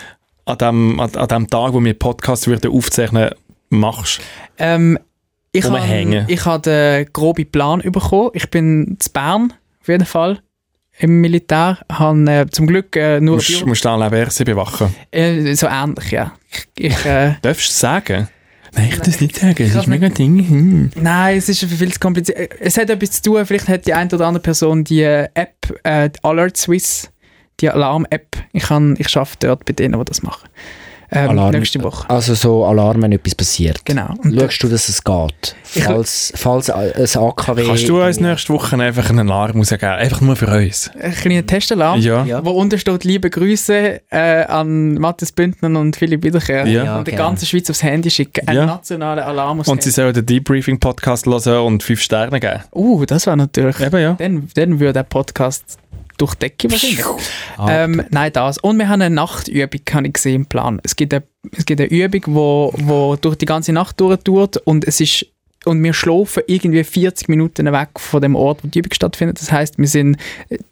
an dem, an, an dem Tag, wo wir Podcast würden aufzeichnen, machst? Ähm, ich habe ich hab den groben Plan bekommen. Ich bin zu Bern, auf jeden Fall, im Militär. Habe äh, zum Glück äh, nur Musst, musst du Verse bewachen. äh, so ähnlich, ja. Ich, ich, äh, Darfst du es sagen? Nein, ich darf es nicht sagen. Es ist mega Ding. Hm. nein, es ist viel zu kompliziert. Es hat etwas zu tun, vielleicht hat die eine oder andere Person die äh, App, äh, Alert Swiss, die Alarm-App. Ich, kann- ich arbeite dort bei denen, die das machen. Ähm, Alarm- nächste Woche. Also so Alarm, wenn etwas passiert. Genau. Und Schaust du, dass es geht? Ich- Falls, falls ein AKW... Kannst du uns nächste Woche einfach einen Alarm rausgeben? Einfach nur für uns. ein kleiner Testalarm. Ja. Ja. Wo unten steht liebe Grüße äh, an Matthias Bündner und Philipp Wiederkehr. Ja. und der genau. ganze Schweiz aufs Handy schicken. Ein Ja. nationaler Alarm Und sie sollen den Debriefing-Podcast hören und fünf Sterne geben. Uh, das war natürlich... Eben, ja. Dann, dann würde der Podcast durch die Decke wahrscheinlich. Ah, ähm, nein, das. Und wir haben eine Nachtübung, habe ich gesehen im Plan. Es gibt eine, es gibt eine Übung, wo, wo durch die ganze Nacht durchtut und es ist und wir schlafen irgendwie 40 Minuten weg von dem Ort, wo die Übung stattfindet. Das heißt, wir sind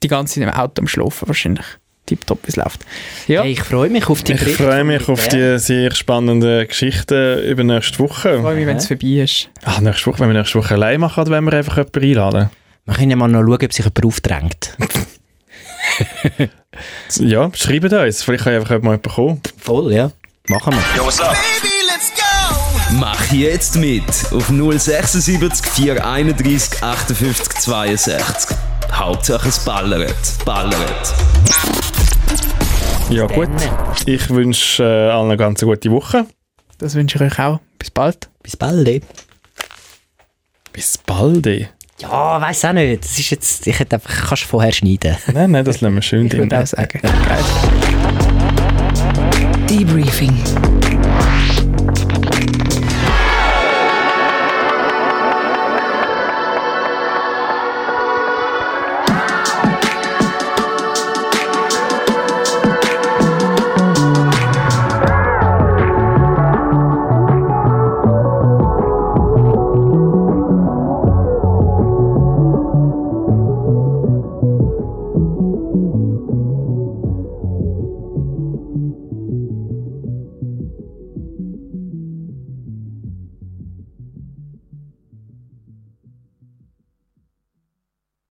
die ganze Zeit im Auto am Schlafen wahrscheinlich. Tipptopp, wie es läuft. Ja. Hey, ich freue mich auf die Ich Berichte freue vom mich auf die sehr spannenden Geschichten über nächste Ich freue Woche. mich, wenn es vorbei ist. Ach, nächste Woche, wenn wir nächste Woche allein machen, dann wollen wir einfach jemanden einladen. Wir können ja mal noch schauen, ob sich jemand aufdrängt. Ja, schreibt uns. Vielleicht kann einfach jemand kommen. Voll, ja. Machen wir. Baby, let's go! Mach jetzt mit auf 076 431 58 62. Hauptsache es ballert, ballert. Ja gut, ich wünsche äh, allen eine ganz gute Woche. Das wünsche ich euch auch. Bis bald. Bis bald. eh. Bis bald. Ja, weiß auch nicht. Das ist jetzt, ich hätte einfach, kannst du vorher schneiden. Nein, nein, das lassen wir schön Ich drin. würde auch sagen. Debriefing.